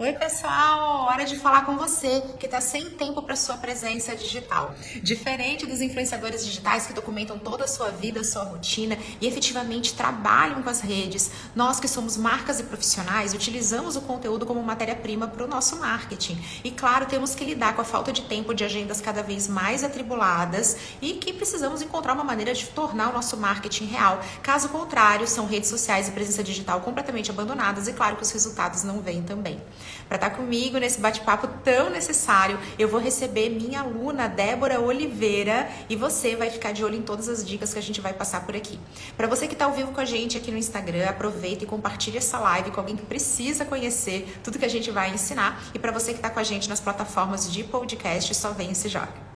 Oi, pessoal! Hora de falar com você que está sem tempo para sua presença digital. Diferente dos influenciadores digitais que documentam toda a sua vida, a sua rotina e efetivamente trabalham com as redes, nós que somos marcas e profissionais utilizamos o conteúdo como matéria-prima para o nosso marketing. E claro, temos que lidar com a falta de tempo de agendas cada vez mais atribuladas e que precisamos encontrar uma maneira de tornar o nosso marketing real. Caso contrário, são redes sociais e presença digital completamente abandonadas e claro que os resultados não vêm também. Para estar tá comigo nesse bate-papo tão necessário, eu vou receber minha aluna Débora Oliveira e você vai ficar de olho em todas as dicas que a gente vai passar por aqui. Para você que está ao vivo com a gente aqui no Instagram, aproveita e compartilhe essa live com alguém que precisa conhecer tudo que a gente vai ensinar. E para você que está com a gente nas plataformas de podcast, só vem e se joga.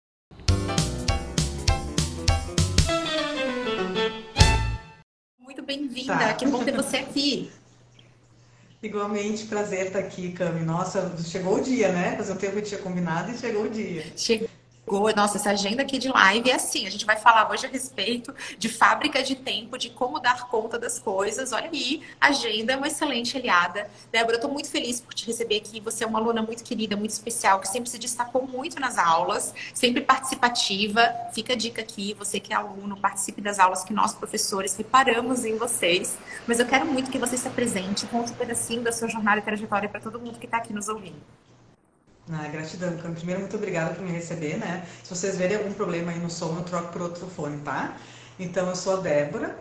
Muito bem-vinda, tá. que bom ter você aqui. Igualmente, prazer estar aqui, Cami. Nossa, chegou o dia, né? Fazer um tempo que tinha combinado e chegou o dia. Chegou nossa, essa agenda aqui de live é assim. A gente vai falar hoje a respeito de fábrica de tempo, de como dar conta das coisas. Olha aí, a agenda é uma excelente aliada. Débora, eu estou muito feliz por te receber aqui. Você é uma aluna muito querida, muito especial, que sempre se destacou muito nas aulas, sempre participativa. Fica a dica aqui, você que é aluno, participe das aulas que nós, professores, reparamos em vocês. Mas eu quero muito que você se apresente, conte um pedacinho da sua jornada e trajetória para todo mundo que está aqui nos ouvindo. Ah, gratidão, Cami. Primeiro, muito obrigada por me receber, né? Se vocês verem algum problema aí no som, eu troco por outro fone, tá? Então, eu sou a Débora,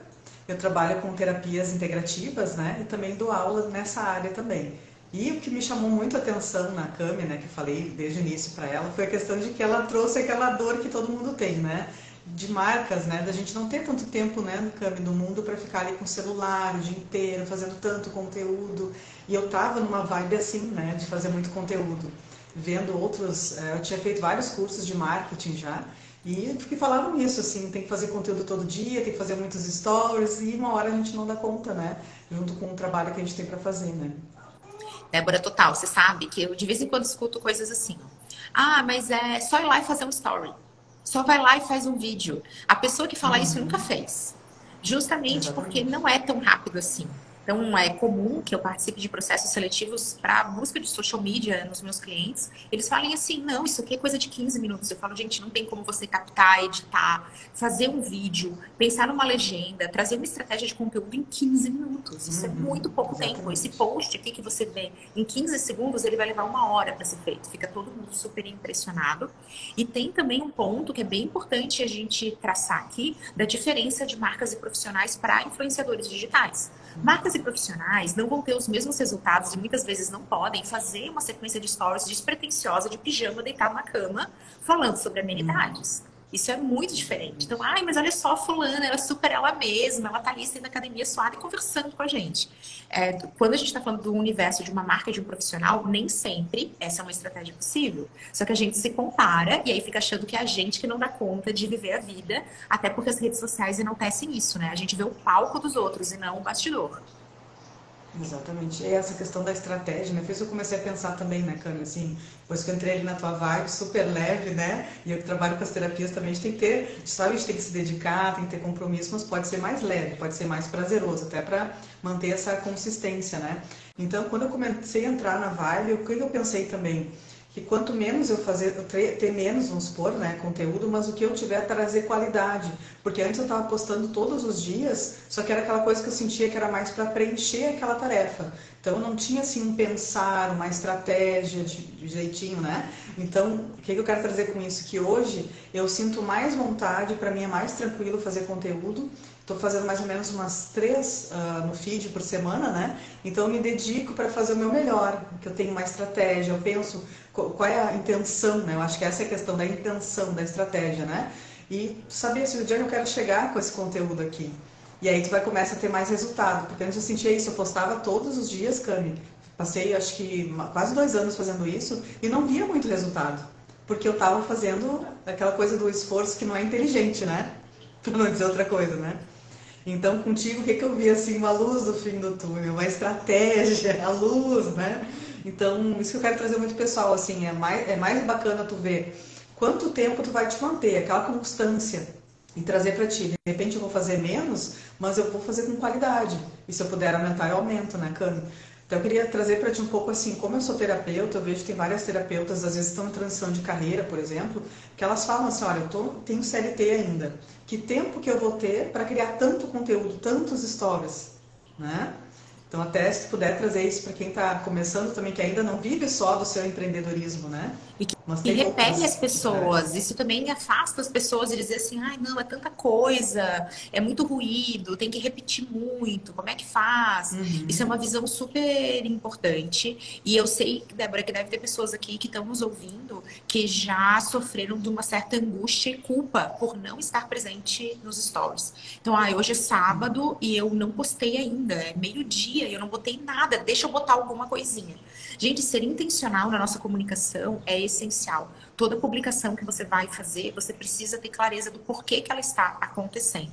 eu trabalho com terapias integrativas, né? E também dou aula nessa área também. E o que me chamou muito a atenção na Cami, né, que eu falei desde o início para ela, foi a questão de que ela trouxe aquela dor que todo mundo tem, né? De marcas, né? Da gente não ter tanto tempo, né, no Cami, do mundo para ficar ali com o celular o dia inteiro, fazendo tanto conteúdo. E eu tava numa vibe assim, né, de fazer muito conteúdo vendo outros. Eh, eu tinha feito vários cursos de marketing já. E que falavam isso, assim, tem que fazer conteúdo todo dia, tem que fazer muitos stories, e uma hora a gente não dá conta, né? Junto com o trabalho que a gente tem para fazer, né? Débora, total, você sabe que eu de vez em quando escuto coisas assim. Ah, mas é só ir lá e fazer um story. Só vai lá e faz um vídeo. A pessoa que fala uhum. isso nunca fez. Justamente Exatamente. porque não é tão rápido assim. Então, é comum que eu participe de processos seletivos para busca de social media nos meus clientes. Eles falem assim: não, isso aqui é coisa de 15 minutos. Eu falo, gente, não tem como você captar, editar, fazer um vídeo, pensar numa legenda, trazer uma estratégia de conteúdo em 15 minutos. Isso é uhum, é muito pouco exatamente. tempo. Esse post aqui que você vê em 15 segundos, ele vai levar uma hora para ser feito. Fica todo mundo super impressionado. E tem também um ponto que é bem importante a gente traçar aqui da diferença de marcas e profissionais para influenciadores digitais. Marcas e profissionais não vão ter os mesmos resultados e muitas vezes não podem fazer uma sequência de stories despretensiosa de pijama deitado na cama falando sobre amenidades. Isso é muito diferente. Então, ai, mas olha só, fulana, ela é super ela mesma, ela tá ali sendo academia suada e conversando com a gente. É, quando a gente está falando do universo de uma marca, de um profissional, nem sempre essa é uma estratégia possível. Só que a gente se compara e aí fica achando que é a gente que não dá conta de viver a vida, até porque as redes sociais enaltecem isso, né? A gente vê o palco dos outros e não o bastidor. Exatamente. E essa questão da estratégia, né? Fez eu comecei a pensar também, né, Cami, assim, depois que eu entrei ali na tua vibe, super leve, né? E eu que trabalho com as terapias também, a gente tem que ter, sabe, a gente tem que se dedicar, tem que ter compromisso, mas pode ser mais leve, pode ser mais prazeroso, até para manter essa consistência, né? Então, quando eu comecei a entrar na vibe, o que eu pensei também? Que quanto menos eu fazer, eu ter menos, vamos supor, né, conteúdo, mas o que eu tiver trazer qualidade. Porque antes eu estava postando todos os dias, só que era aquela coisa que eu sentia que era mais para preencher aquela tarefa. Então eu não tinha assim um pensar, uma estratégia de, de jeitinho, né? Então, o que, que eu quero trazer com isso? Que hoje eu sinto mais vontade, para mim é mais tranquilo fazer conteúdo Estou fazendo mais ou menos umas três uh, no feed por semana, né? Então eu me dedico para fazer o meu melhor, que eu tenho uma estratégia, eu penso qual é a intenção, né? Eu acho que essa é a questão da intenção, da estratégia, né? E saber se o dia eu quero chegar com esse conteúdo aqui. E aí tu vai começar a ter mais resultado, porque antes eu sentia isso, eu postava todos os dias, Cami. Passei acho que quase dois anos fazendo isso e não via muito resultado, porque eu estava fazendo aquela coisa do esforço que não é inteligente, né? Para não dizer outra coisa, né? Então, contigo, o que, que eu vi assim? Uma luz do fim do túnel, uma estratégia, a luz, né? Então, isso que eu quero trazer muito pessoal, assim, é mais, é mais bacana tu ver quanto tempo tu vai te manter, aquela constância e trazer para ti. De repente eu vou fazer menos, mas eu vou fazer com qualidade. E se eu puder aumentar, eu aumento, né, Cami? Então eu queria trazer para ti um pouco assim, como eu sou terapeuta, eu vejo que tem várias terapeutas, às vezes estão em transição de carreira, por exemplo, que elas falam assim, olha, eu tô, tenho CLT ainda, que tempo que eu vou ter para criar tanto conteúdo, tantos stories, né? Então, até se puder trazer isso para quem está começando também, que ainda não vive só do seu empreendedorismo, né? E que, e repele as pessoas. Isso também afasta as pessoas de dizer assim, ai, não, é tanta coisa, é muito ruído, tem que repetir muito, como é que faz? Uhum. Isso é uma visão super importante. E eu sei, Débora, que deve ter pessoas aqui que estão nos ouvindo que já sofreram de uma certa angústia e culpa por não estar presente nos stories. Então, ah, hoje é sábado e eu não postei ainda, é meio-dia dia, eu não botei nada, deixa eu botar alguma coisinha. Gente, ser intencional na nossa comunicação é essencial. Toda publicação que você vai fazer, você precisa ter clareza do porquê que ela está acontecendo.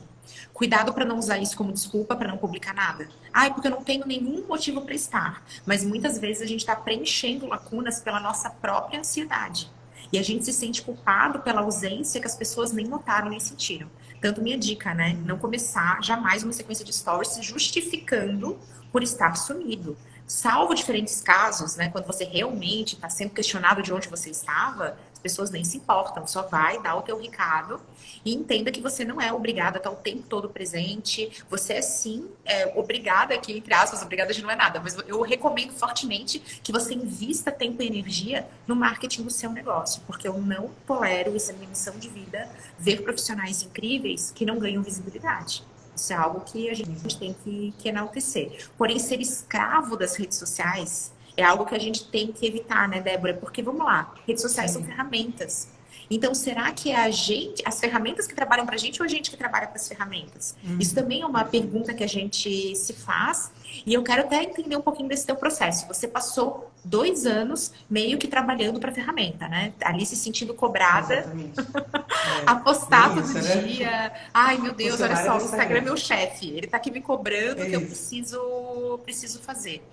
Cuidado para não usar isso como desculpa para não publicar nada. Ah, é porque eu não tenho nenhum motivo para estar. Mas muitas vezes a gente está preenchendo lacunas pela nossa própria ansiedade. E a gente se sente culpado pela ausência que as pessoas nem notaram nem sentiram. Tanto minha dica, né? Não começar jamais uma sequência de stories justificando por estar sumido. Salvo diferentes casos, né, quando você realmente está sendo questionado de onde você estava, as pessoas nem se importam, só vai dar o teu recado e entenda que você não é obrigada a estar o tempo todo presente. Você é sim é, obrigada aqui, entre aspas, obrigada de não é nada, mas eu recomendo fortemente que você invista tempo e energia no marketing do seu negócio, porque eu não tolero, isso é minha missão de vida, ver profissionais incríveis que não ganham visibilidade. Isso é algo que a gente tem que, que enaltecer. Porém, ser escravo das redes sociais é algo que a gente tem que evitar, né, Débora? Porque, vamos lá, redes sociais são ferramentas. Então, será que é a gente, as ferramentas que trabalham para a gente ou a gente que trabalha para as ferramentas? Uhum. Isso também é uma pergunta que a gente se faz. E eu quero até entender um pouquinho desse teu processo. Você passou dois anos meio que trabalhando para a ferramenta, né? Ali se sentindo cobrada, é. apostar todo né? dia. Ai, meu Deus, olha só, o Instagram é meu chefe. Ele está aqui me cobrando é que eu preciso, preciso fazer.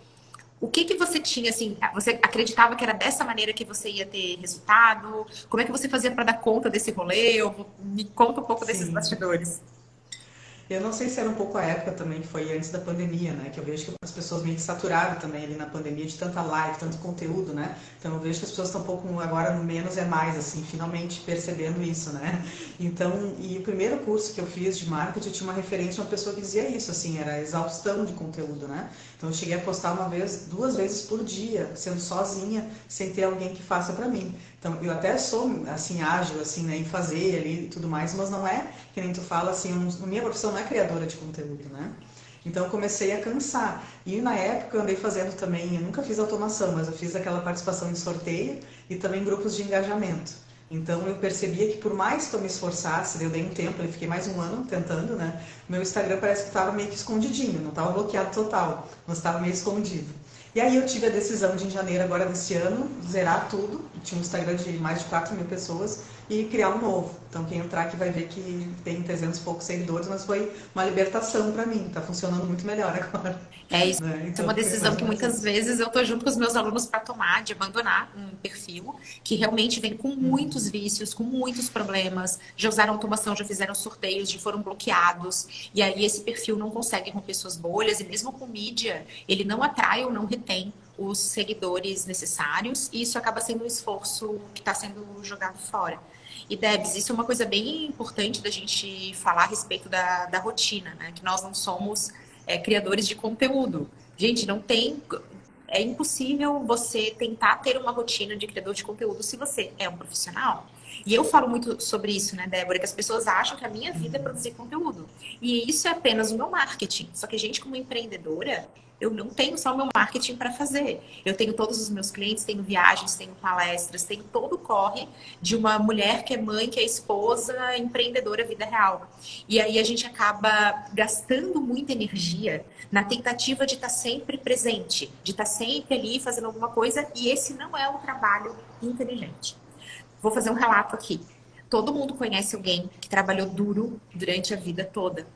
O que que você tinha, assim, você acreditava que era dessa maneira que você ia ter resultado? Como é que você fazia para dar conta desse rolê? Ou me conta um pouco Sim. desses bastidores. Eu não sei se era um pouco a época também, que foi antes da pandemia, né? Que eu vejo que as pessoas meio que saturaram também ali na pandemia de tanta live, tanto conteúdo, né? Então eu vejo que as pessoas estão um pouco agora no menos é mais, assim, finalmente percebendo isso, né? Então, e o primeiro curso que eu fiz de marketing, eu tinha uma referência uma pessoa que dizia isso, assim, era exaustão de conteúdo, né? Então eu cheguei a postar uma vez, duas vezes por dia, sendo sozinha, sem ter alguém que faça para mim. Então, eu até sou, assim, ágil, assim, né, em fazer ali e tudo mais, mas não é, que nem tu fala, assim, minha profissão não é criadora de conteúdo, né? Então, comecei a cansar. E na época eu andei fazendo também, eu nunca fiz automação, mas eu fiz aquela participação em sorteio e também grupos de engajamento. Então eu percebia que por mais que eu me esforçasse, eu dei um tempo, eu fiquei mais um ano tentando, né? Meu Instagram parece que estava meio que escondidinho, não estava bloqueado total, mas estava meio escondido. E aí eu tive a decisão de, em janeiro agora desse ano, zerar tudo. Tinha um Instagram de mais de 4 mil pessoas e criar um novo. Então quem entrar aqui vai ver que tem 300 e poucos seguidores, mas foi uma libertação para mim. Tá funcionando muito melhor agora. É isso. Né? Então, é uma decisão que muitas vezes eu tô junto com os meus alunos para tomar, de abandonar um perfil que realmente vem com muitos vícios, com muitos problemas. Já usaram automação, já fizeram sorteios, já foram bloqueados. E aí esse perfil não consegue romper suas bolhas e mesmo com mídia, ele não atrai ou não retém os seguidores necessários e isso acaba sendo um esforço que está sendo jogado fora. E Debs, isso é uma coisa bem importante da gente falar a respeito da, da rotina, né? Que nós não somos é, criadores de conteúdo. Gente, não tem. É impossível você tentar ter uma rotina de criador de conteúdo se você é um profissional. E eu falo muito sobre isso, né, Débora? Que as pessoas acham que a minha vida é produzir conteúdo. E isso é apenas o meu marketing. Só que a gente, como empreendedora, eu não tenho só meu marketing para fazer. Eu tenho todos os meus clientes, tenho viagens, tenho palestras, tenho todo o corre de uma mulher que é mãe, que é esposa, empreendedora vida real. E aí a gente acaba gastando muita energia na tentativa de estar tá sempre presente, de estar tá sempre ali fazendo alguma coisa, e esse não é um trabalho inteligente. Vou fazer um relato aqui. Todo mundo conhece alguém que trabalhou duro durante a vida toda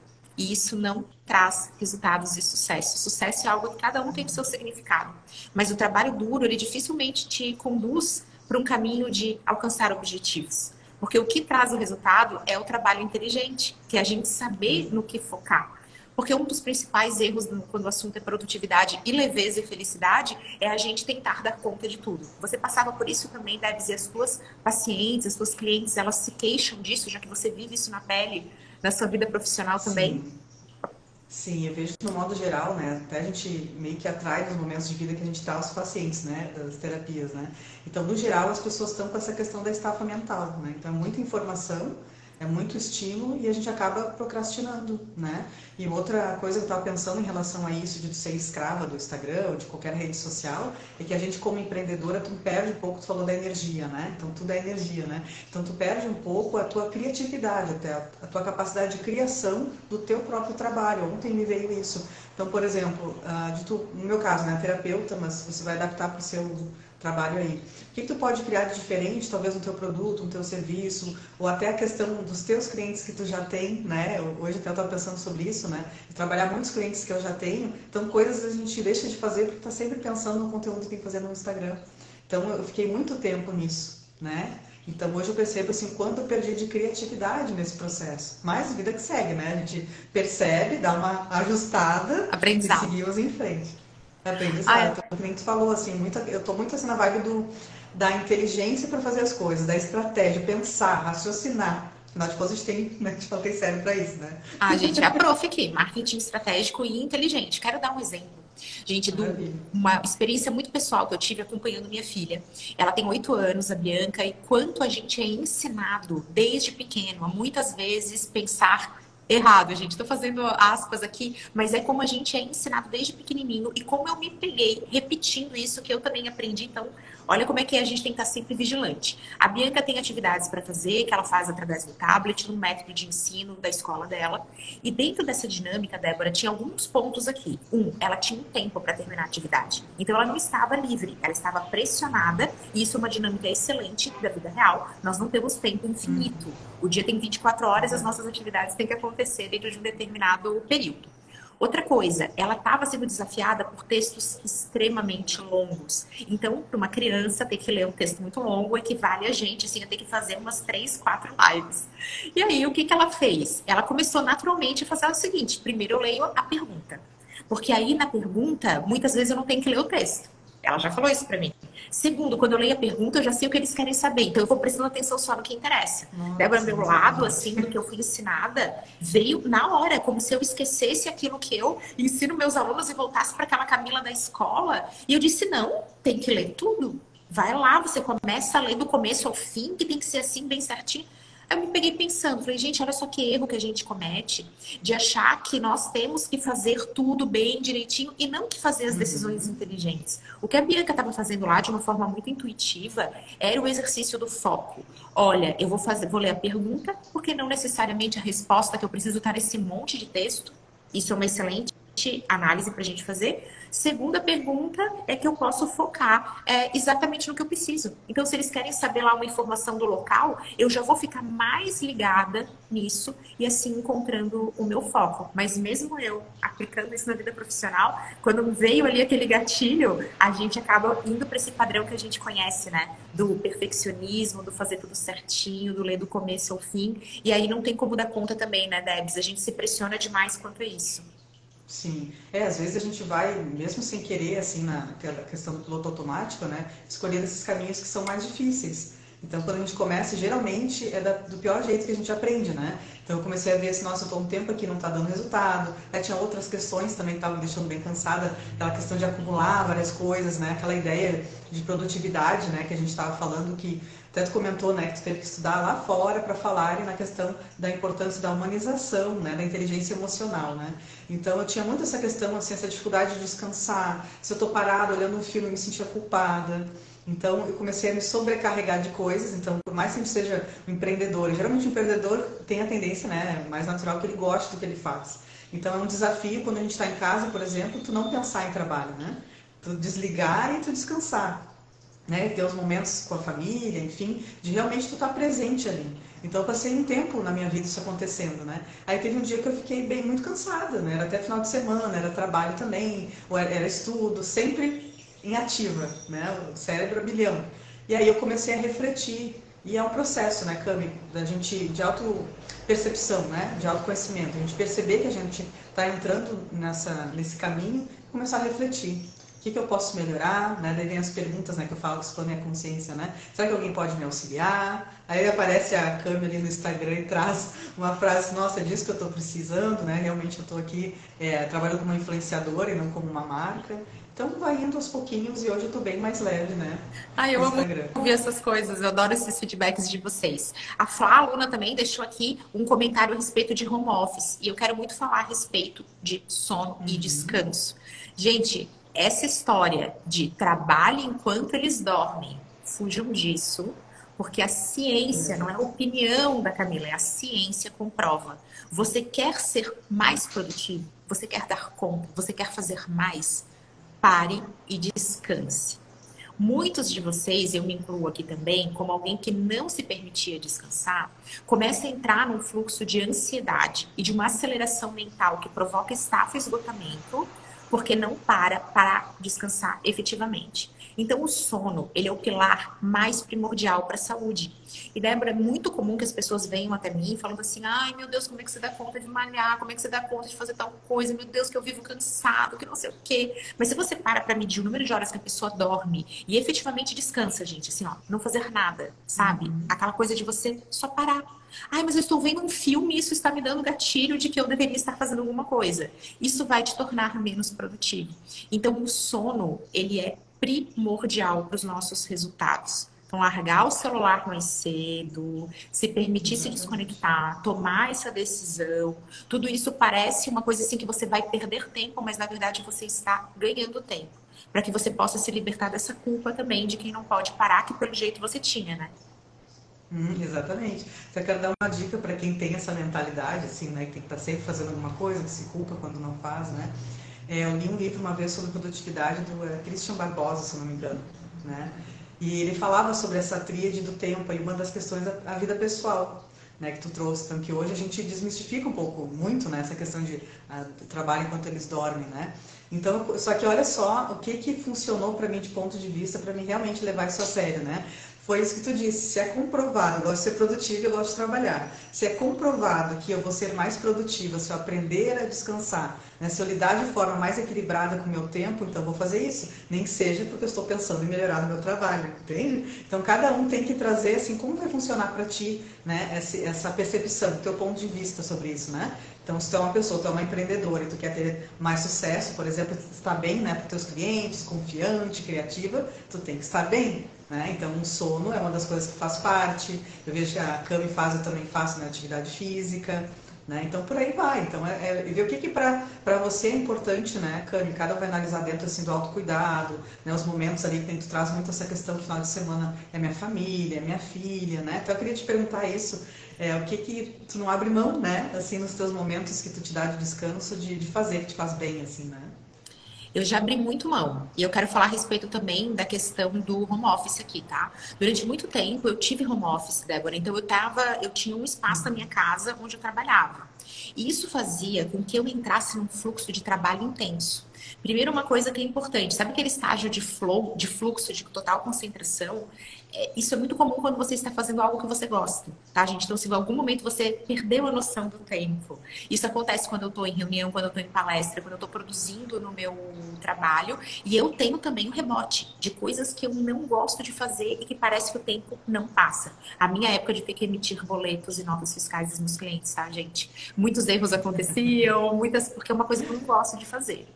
e isso não traz resultados de sucesso. Sucesso é algo que cada um tem o seu significado. Mas o trabalho duro, ele dificilmente te conduz para um caminho de alcançar objetivos. Porque o que traz o resultado é o trabalho inteligente, que é a gente saber no que focar. Porque um dos principais erros quando o assunto é produtividade e leveza e felicidade é a gente tentar dar conta de tudo. Você passava por isso também, deve dizer, as suas pacientes, as suas clientes, elas se queixam disso, já que você vive isso na pele, na sua vida profissional também? Sim. Sim, eu vejo no modo geral, né? Até a gente meio que atrai nos momentos de vida que a gente está os pacientes, né? Das terapias, né? Então, no geral, as pessoas estão com essa questão da estafa mental, né? Então, é muita informação é muito estímulo e a gente acaba procrastinando, né? E outra coisa que eu estava pensando em relação a isso de ser escrava do Instagram ou de qualquer rede social é que a gente como empreendedora tu perde um pouco, tu falou da energia, né? Então tudo é energia, né? Então tu perde um pouco a tua criatividade, até a tua capacidade de criação do teu próprio trabalho. Ontem me veio isso. Então, por exemplo, ah, de tu, no meu caso, né, terapeuta, mas você vai adaptar para o seu trabalho aí. O que, que, tu pode criar de diferente, talvez no teu produto, no teu serviço, ou até a questão dos teus clientes que tu já tem, né? Hoje até eu estava pensando sobre isso, né? Trabalhar muitos clientes que eu já tenho, então coisas a gente deixa de fazer porque está sempre pensando no conteúdo que tem que fazer no Instagram. Então eu fiquei muito tempo nisso, né? Então hoje eu percebo assim quanto eu perdi de criatividade nesse processo. Mas vida que segue, né? A gente percebe, dá uma ajustada Aprendizado. e seguimos em frente. Aprendizado. Ah, é. Tu falou, assim, muita, eu tô muito assim na vibe do, da inteligência para fazer as coisas, da estratégia, pensar, raciocinar. Afinal de contas, a gente tem, né, gente tem cérebro para isso, né? Ah, gente, é a prof aqui, marketing estratégico e inteligente. Quero dar um exemplo. Gente, do, uma experiência muito pessoal que eu tive acompanhando minha filha. Ela tem oito anos, a Bianca, e quanto a gente é ensinado desde pequeno a muitas vezes pensar errado, gente. Estou fazendo aspas aqui, mas é como a gente é ensinado desde pequenininho e como eu me peguei repetindo isso que eu também aprendi. Então, olha como é que a gente tem que estar sempre vigilante. A Bianca tem atividades para fazer, que ela faz através do tablet, no método de ensino da escola dela. E dentro dessa dinâmica, Débora, tinha alguns pontos aqui. Um, ela tinha um tempo para terminar a atividade. Então, ela não estava livre, ela estava pressionada. E isso é uma dinâmica excelente da vida real. Nós não temos tempo infinito. O dia tem 24 horas, as nossas atividades têm que acontecer dentro de um determinado período. Outra coisa, ela estava sendo desafiada por textos extremamente longos. Então, para uma criança, ter que ler um texto muito longo equivale a gente, assim, a ter que fazer umas três, quatro lives. E aí, o que, que ela fez? Ela começou naturalmente a fazer o seguinte: primeiro eu leio a pergunta. Porque aí, na pergunta, muitas vezes eu não tenho que ler o texto. Ela já falou isso para mim. Segundo, quando eu leio a pergunta, eu já sei o que eles querem saber. Então, eu vou prestando atenção só no que interessa. Nossa, Débora, meu lado, assim, do que eu fui ensinada, veio na hora, como se eu esquecesse aquilo que eu ensino meus alunos e voltasse para aquela Camila da escola. E eu disse: não, tem que ler tudo. Vai lá, você começa a ler do começo ao fim, que tem que ser assim, bem certinho. Eu me peguei pensando, falei, gente, olha só que erro que a gente comete de achar que nós temos que fazer tudo bem, direitinho, e não que fazer as decisões uhum. inteligentes. O que a Bianca estava fazendo lá de uma forma muito intuitiva era o exercício do foco. Olha, eu vou fazer, vou ler a pergunta, porque não necessariamente a resposta que eu preciso estar nesse monte de texto. Isso é uma excelente análise para a gente fazer. Segunda pergunta é que eu posso focar é, exatamente no que eu preciso. Então, se eles querem saber lá uma informação do local, eu já vou ficar mais ligada nisso e assim encontrando o meu foco. Mas mesmo eu aplicando isso na vida profissional, quando veio ali aquele gatilho, a gente acaba indo para esse padrão que a gente conhece, né? Do perfeccionismo, do fazer tudo certinho, do ler do começo ao fim. E aí não tem como dar conta também, né, Debs? A gente se pressiona demais quanto a isso. Sim, é, às vezes a gente vai, mesmo sem querer, assim, na questão do piloto automático, né, escolhendo esses caminhos que são mais difíceis. Então, quando a gente começa, geralmente é da, do pior jeito que a gente aprende, né? Então, eu comecei a ver assim, nossa, eu estou um tempo aqui não está dando resultado. Aí tinha outras questões também que estavam me deixando bem cansada, aquela questão de acumular várias coisas, né? Aquela ideia de produtividade, né? Que a gente estava falando que até tu comentou, né, que tu teve que estudar lá fora para falar na questão da importância da humanização, né, da inteligência emocional, né? Então eu tinha muito essa questão, assim, essa dificuldade de descansar. Se eu estou parado olhando um filme, eu me sentia culpada. Então eu comecei a me sobrecarregar de coisas. Então, por mais que seja um empreendedor, geralmente o empreendedor tem a tendência, né, mais natural que ele goste do que ele faz. Então é um desafio quando a gente está em casa, por exemplo, tu não pensar em trabalho, né? Tu desligar e tu descansar né? Ter os momentos com a família, enfim, de realmente tu estar tá presente ali. Então eu passei um tempo na minha vida isso acontecendo, né? Aí teve um dia que eu fiquei bem muito cansada, né? Era até final de semana, era trabalho também, ou era, era estudo, sempre em ativa, né? O cérebro a bilhão. E aí eu comecei a refletir E é um processo, né, Cami, da gente de auto-percepção, né, de autoconhecimento. A gente perceber que a gente está entrando nessa, nesse caminho e começar a refletir. O que, que eu posso melhorar? Né? Daí vem as perguntas né, que eu falo que expõe a consciência, né? Será que alguém pode me auxiliar? Aí aparece a câmera ali no Instagram e traz uma frase, nossa, é disso que eu estou precisando, né? Realmente eu estou aqui é, trabalhando como influenciadora e não como uma marca. Então vai indo aos pouquinhos e hoje eu tô bem mais leve, né? Ah, eu amo ouvir essas coisas, eu adoro esses feedbacks de vocês. A Flá, aluna, também deixou aqui um comentário a respeito de home office. E eu quero muito falar a respeito de sono uhum. e descanso. Gente, essa história de trabalho enquanto eles dormem, fujam disso, porque a ciência, não é a opinião da Camila, é a ciência comprova. Você quer ser mais produtivo, você quer dar conta, você quer fazer mais, pare e descanse. Muitos de vocês, eu me incluo aqui também, como alguém que não se permitia descansar, começa a entrar num fluxo de ansiedade e de uma aceleração mental que provoca estafa e esgotamento, porque não para para descansar efetivamente. Então, o sono, ele é o pilar mais primordial para a saúde. E, Débora, é muito comum que as pessoas venham até mim falando assim, ai, meu Deus, como é que você dá conta de malhar? Como é que você dá conta de fazer tal coisa? Meu Deus, que eu vivo cansado, que não sei o quê. Mas se você para para medir o número de horas que a pessoa dorme e efetivamente descansa, gente, assim, ó, não fazer nada, sabe? Uhum. Aquela coisa de você só parar. Ai, mas eu estou vendo um filme e isso está me dando gatilho de que eu deveria estar fazendo alguma coisa. Isso vai te tornar menos produtivo. Então, o sono, ele é primordial para os nossos resultados. Então, largar o celular mais cedo, se permitir se desconectar, tomar essa decisão, tudo isso parece uma coisa assim que você vai perder tempo, mas na verdade você está ganhando tempo. Para que você possa se libertar dessa culpa também de quem não pode parar, que pelo jeito você tinha, né? Hum, exatamente. Só quero dar uma dica para quem tem essa mentalidade, assim, né? Que tem que estar tá sempre fazendo alguma coisa, que se culpa quando não faz, né? É, eu li um livro uma vez sobre produtividade do é, Christian Barbosa, se não me engano, né? E ele falava sobre essa tríade do tempo e uma das questões da a vida pessoal, né, que tu trouxe, então que hoje a gente desmistifica um pouco, muito, né, essa questão de a, trabalho enquanto eles dormem, né? Então, só que olha só o que que funcionou para mim de ponto de vista para mim realmente levar isso a sério, né? Foi isso que tu disse. Se é comprovado, eu gosto de ser produtiva, eu gosto de trabalhar. Se é comprovado que eu vou ser mais produtiva se eu aprender a descansar, né? se eu lidar de forma mais equilibrada com o meu tempo, então vou fazer isso. Nem que seja porque eu estou pensando em melhorar no meu trabalho, entende? Então cada um tem que trazer assim como vai funcionar para ti, né? Essa, percepção, teu ponto de vista sobre isso, né? Então, se tu é uma pessoa, tu é uma empreendedora e tu quer ter mais sucesso, por exemplo, estar bem né, para teus clientes, confiante, criativa, tu tem que estar bem. Né? Então, o sono é uma das coisas que faz parte. Eu vejo que a Cami faz, eu também faço né, atividade física. Né? Então, por aí vai. Então, é, é ver o que, que para você é importante, né, Cami? Cada um vai analisar dentro assim, do autocuidado, né? os momentos ali que tu traz muito essa questão do final de semana é minha família, é minha filha, né? Então, eu queria te perguntar isso. É, o que que tu não abre mão, né? Assim, nos teus momentos que tu te dá de descanso, de, de fazer, que te faz bem, assim, né? Eu já abri muito mão. E eu quero falar a respeito também da questão do home office aqui, tá? Durante muito tempo eu tive home office, Débora. Então eu tava, eu tinha um espaço na minha casa onde eu trabalhava. E isso fazia com que eu entrasse num fluxo de trabalho intenso. Primeiro, uma coisa que é importante, sabe aquele estágio de flow, de fluxo, de total concentração? É, isso é muito comum quando você está fazendo algo que você gosta, tá, gente? Então, se em algum momento você perdeu a noção do tempo, isso acontece quando eu estou em reunião, quando eu estou em palestra, quando eu estou produzindo no meu trabalho, e eu tenho também um rebote de coisas que eu não gosto de fazer e que parece que o tempo não passa. A minha época de ter que emitir boletos e notas fiscais dos meus clientes, tá, gente? Muitos erros aconteciam, muitas, porque é uma coisa que eu não gosto de fazer.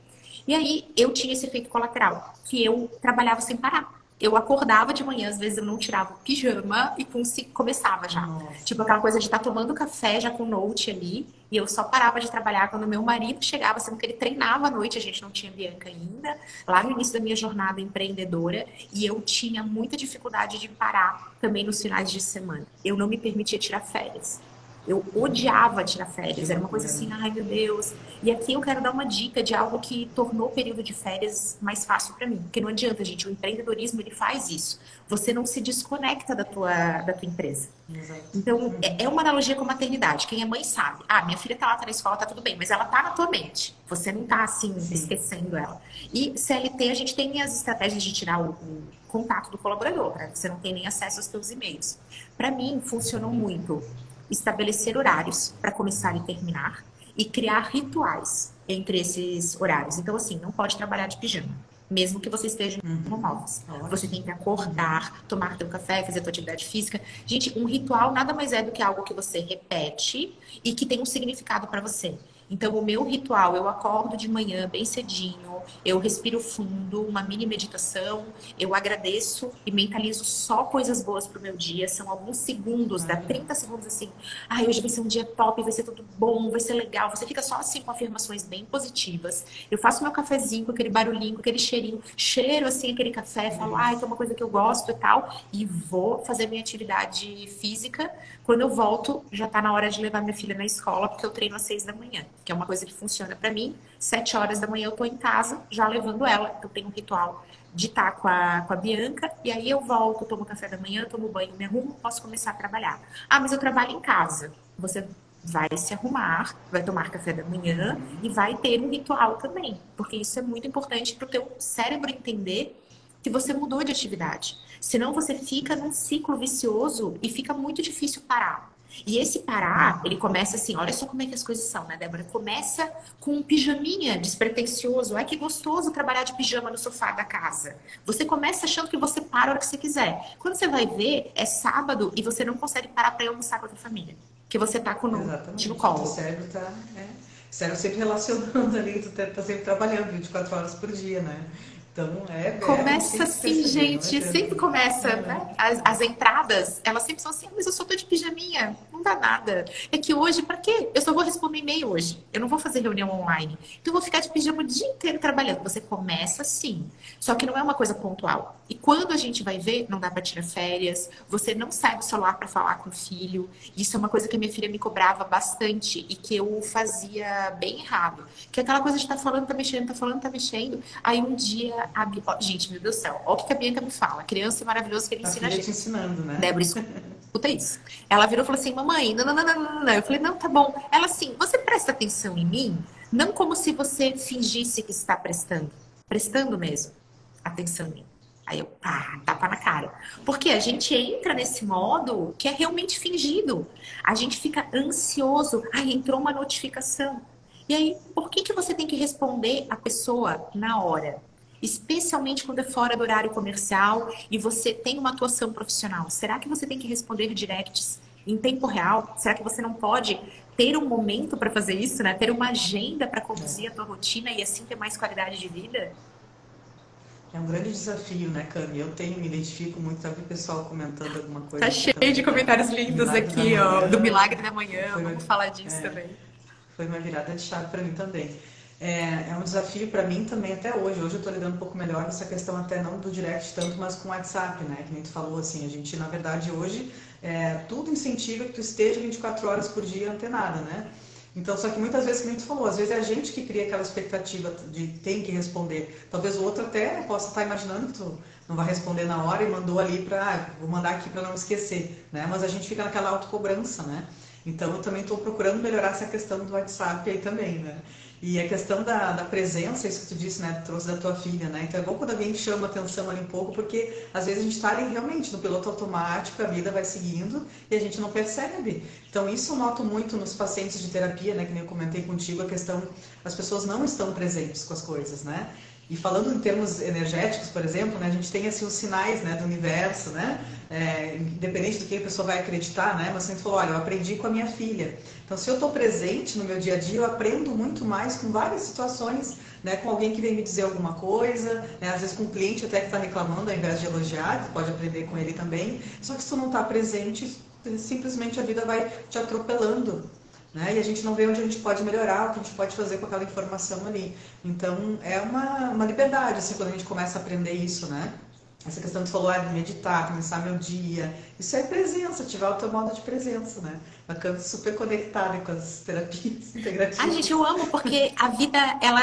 E aí eu tinha esse efeito colateral, que eu trabalhava sem parar. Eu acordava de manhã, às vezes eu não tirava o pijama e começava já. Nossa. Tipo aquela coisa de estar tá tomando café já com o note ali. E eu só parava de trabalhar quando meu marido chegava, sendo que ele treinava à noite, a gente não tinha Bianca ainda, lá no início da minha jornada empreendedora. E eu tinha muita dificuldade de parar também nos finais de semana. Eu não me permitia tirar férias. Eu odiava tirar férias, era uma coisa assim, ai meu Deus. E aqui eu quero dar uma dica de algo que tornou o período de férias mais fácil para mim. Porque não adianta, gente, o empreendedorismo ele faz isso. Você não se desconecta da tua, da tua empresa. Então, é, é uma analogia com a maternidade. Quem é mãe sabe. Ah, minha filha tá lá, tá na escola, tá tudo bem, mas ela tá na tua mente. Você não tá assim, Sim. esquecendo ela. E CLT, a gente tem as estratégias de tirar o, o contato do colaborador, né? Você não tem nem acesso aos seus e-mails. Para mim, funcionou muito estabelecer horários para começar e terminar e criar rituais entre esses horários. Então, assim, não pode trabalhar de pijama mesmo que você esteja no home office. Você tem que acordar, tomar teu café, fazer tua atividade física. Gente, um ritual nada mais é do que algo que você repete e que tem um significado para você. Então, o meu ritual, eu acordo de manhã bem cedinho, eu respiro fundo, uma mini meditação, eu agradeço e mentalizo só coisas boas pro meu dia. São alguns segundos, dá 30 segundos assim. Ah, hoje vai ser um dia top, vai ser tudo bom, vai ser legal. Você fica só assim com afirmações bem positivas. Eu faço meu cafezinho com aquele barulhinho, com aquele cheirinho, cheiro assim aquele café, falo, ai, ah, é uma coisa que eu gosto e tal, e vou fazer minha atividade física. Quando eu volto, já tá na hora de levar minha filha na escola, porque eu treino às seis da manhã que é uma coisa que funciona para mim. Sete horas da manhã eu tô em casa, já levando ela. Eu tenho um ritual de estar com a, com a Bianca, e aí eu volto, tomo café da manhã, tomo banho, me arrumo, posso começar a trabalhar. Ah, mas eu trabalho em casa. Você vai se arrumar, vai tomar café da manhã e vai ter um ritual também, porque isso é muito importante para o teu cérebro entender que você mudou de atividade. Senão você fica num ciclo vicioso e fica muito difícil parar. E esse parar, ele começa assim, olha só como é que as coisas são, né, Débora? Começa com um pijaminha despretensioso. Ai, que gostoso trabalhar de pijama no sofá da casa. Você começa achando que você para a hora que você quiser. Quando você vai ver, é sábado e você não consegue parar para almoçar com a família. Que você tá com o no colo. O cérebro tá, é. O cérebro sempre relacionando ali, tu tá sempre trabalhando 24 horas por dia, né? Então, é. Começa é, assim, gente. Sempre começa, é. né? As, as, entradas, elas sempre são assim, mas eu só tô de pijaminha. Não dá nada. É que hoje, para quê? Eu só vou responder e-mail hoje. Eu não vou fazer reunião online. Então, eu vou ficar de pijama o dia inteiro trabalhando. Você começa assim. Só que não é uma coisa pontual. E quando a gente vai ver, não dá para tirar férias. Você não sai do celular para falar com o filho. Isso é uma coisa que a minha filha me cobrava bastante e que eu fazia bem errado. Que é aquela coisa de estar tá falando, tá mexendo, tá falando, tá mexendo. Aí um dia a Gente, meu Deus do céu, olha o que a Bianca me fala. Criança maravilhosa que ele a ensina a gente. te ensinando, né? Débora, escuta isso. Ela virou e falou assim: mamãe, não, não, não, não, não. Eu falei: não, tá bom. Ela assim, você presta atenção em mim? Não como se você fingisse que está prestando. Prestando mesmo atenção em mim. Aí eu, pá, tapa na cara. Porque a gente entra nesse modo que é realmente fingido. A gente fica ansioso. Ai, entrou uma notificação. E aí, por que, que você tem que responder a pessoa na hora? Especialmente quando é fora do horário comercial e você tem uma atuação profissional? Será que você tem que responder directs em tempo real? Será que você não pode ter um momento para fazer isso, né? Ter uma agenda para conduzir a tua rotina e assim ter mais qualidade de vida? É um grande desafio, né, Cami? Eu tenho, me identifico muito, sabe o pessoal comentando alguma coisa. Tá cheio de comentários lindos aqui, ó, do Milagre da Manhã. Foi Vamos uma, falar disso é, também. Foi uma virada de chave para mim também. É, é um desafio para mim também até hoje. Hoje eu estou lidando um pouco melhor essa questão até não do direct tanto, mas com o WhatsApp, né? Que nem tu falou assim, a gente na verdade hoje é, tudo incentiva que tu esteja 24 horas por dia antenada, né? Então, só que muitas vezes, como tu falou, às vezes é a gente que cria aquela expectativa de tem que responder. Talvez o outro até possa estar imaginando que tu não vai responder na hora e mandou ali para, ah, vou mandar aqui para não esquecer, né? Mas a gente fica naquela autocobrança, né? Então, eu também estou procurando melhorar essa questão do WhatsApp aí também, né? E a questão da, da presença, isso que tu disse, né? Tu trouxe da tua filha, né? Então é bom quando alguém chama atenção ali um pouco, porque às vezes a gente está ali realmente no piloto automático, a vida vai seguindo e a gente não percebe. Então isso eu noto muito nos pacientes de terapia, né? Que nem eu comentei contigo, a questão, as pessoas não estão presentes com as coisas, né? E falando em termos energéticos, por exemplo, né, a gente tem assim, os sinais né, do universo, né? É, independente do que a pessoa vai acreditar, né? Mas gente falou, olha, eu aprendi com a minha filha. Então, se eu estou presente no meu dia a dia, eu aprendo muito mais com várias situações, né? Com alguém que vem me dizer alguma coisa, né? às vezes com um cliente até que está reclamando ao invés de elogiar, pode aprender com ele também. Só que se tu não está presente, simplesmente a vida vai te atropelando, né? E a gente não vê onde a gente pode melhorar, o que a gente pode fazer com aquela informação ali. Então, é uma, uma liberdade, assim, quando a gente começa a aprender isso, né? Essa questão que você falou, ah, de meditar, começar meu dia. Isso é presença, ativar o teu modo de presença, né? Bacana, super conectada com as terapias integrativas. A gente, eu amo, porque a vida, ela.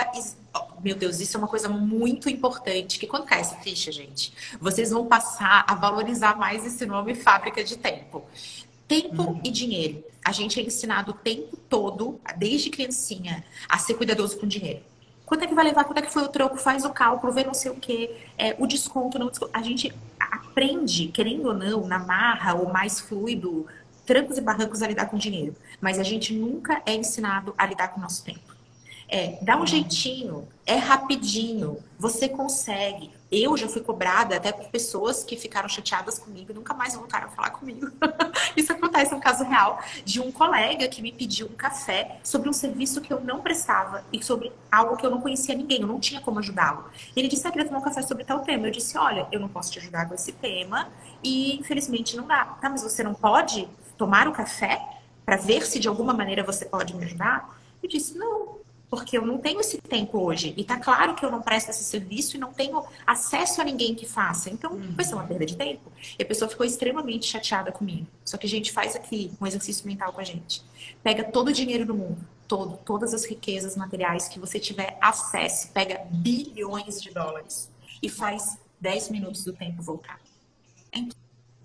Meu Deus, isso é uma coisa muito importante. Que quando cai essa ficha, gente, vocês vão passar a valorizar mais esse nome fábrica de tempo. Tempo uhum. e dinheiro. A gente é ensinado o tempo todo, desde criancinha, a ser cuidadoso com dinheiro Quanto é que vai levar? Quanto é que foi o troco? Faz o cálculo, vê não sei o quê. É, o desconto, não desconto. A gente aprende, querendo ou não, na marra ou mais fluido, trancos e barrancos a lidar com dinheiro. Mas a gente nunca é ensinado a lidar com o nosso tempo. É, dá um jeitinho, é rapidinho, você consegue. Eu já fui cobrada até por pessoas que ficaram chateadas comigo e nunca mais voltaram a falar comigo. Isso acontece, é um caso real de um colega que me pediu um café sobre um serviço que eu não prestava e sobre algo que eu não conhecia ninguém, eu não tinha como ajudá-lo. Ele disse: ah, queria tomar um café sobre tal tema. Eu disse: olha, eu não posso te ajudar com esse tema e infelizmente não dá. Tá, mas você não pode tomar o café para ver se de alguma maneira você pode me ajudar? Eu disse: não, porque eu não tenho esse tempo hoje. E tá claro que eu não presto esse serviço e não tenho acesso a ninguém que faça. Então, uhum. vai ser uma perda de tempo. E a pessoa ficou extremamente chateada comigo. Só que a gente faz aqui um exercício mental com a gente. Pega todo o dinheiro do mundo, todo, todas as riquezas materiais que você tiver acesso, pega bilhões de dólares e faz 10 minutos do tempo voltar. É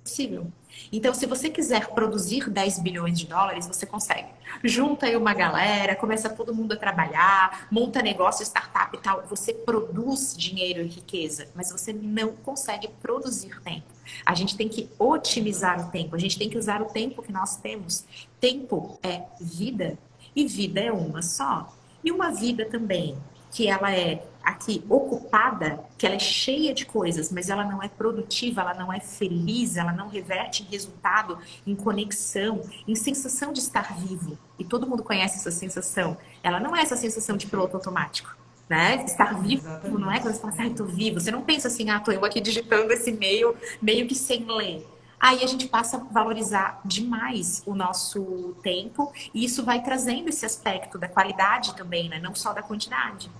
impossível. Então, se você quiser produzir 10 bilhões de dólares, você consegue. Junta aí uma galera, começa todo mundo a trabalhar, monta negócio, startup e tal. Você produz dinheiro e riqueza, mas você não consegue produzir tempo. A gente tem que otimizar o tempo, a gente tem que usar o tempo que nós temos. Tempo é vida e vida é uma só. E uma vida também que ela é aqui ocupada, que ela é cheia de coisas, mas ela não é produtiva, ela não é feliz, ela não reverte em resultado, em conexão, em sensação de estar vivo. E todo mundo conhece essa sensação. Ela não é essa sensação de piloto automático. Né? Estar vivo Exatamente. não é quando você fala assim, ah, tô vivo. Você não pensa assim, ah, tô eu aqui digitando esse e-mail meio que sem ler. Aí a gente passa a valorizar demais o nosso tempo e isso vai trazendo esse aspecto da qualidade também, né? Não só da quantidade.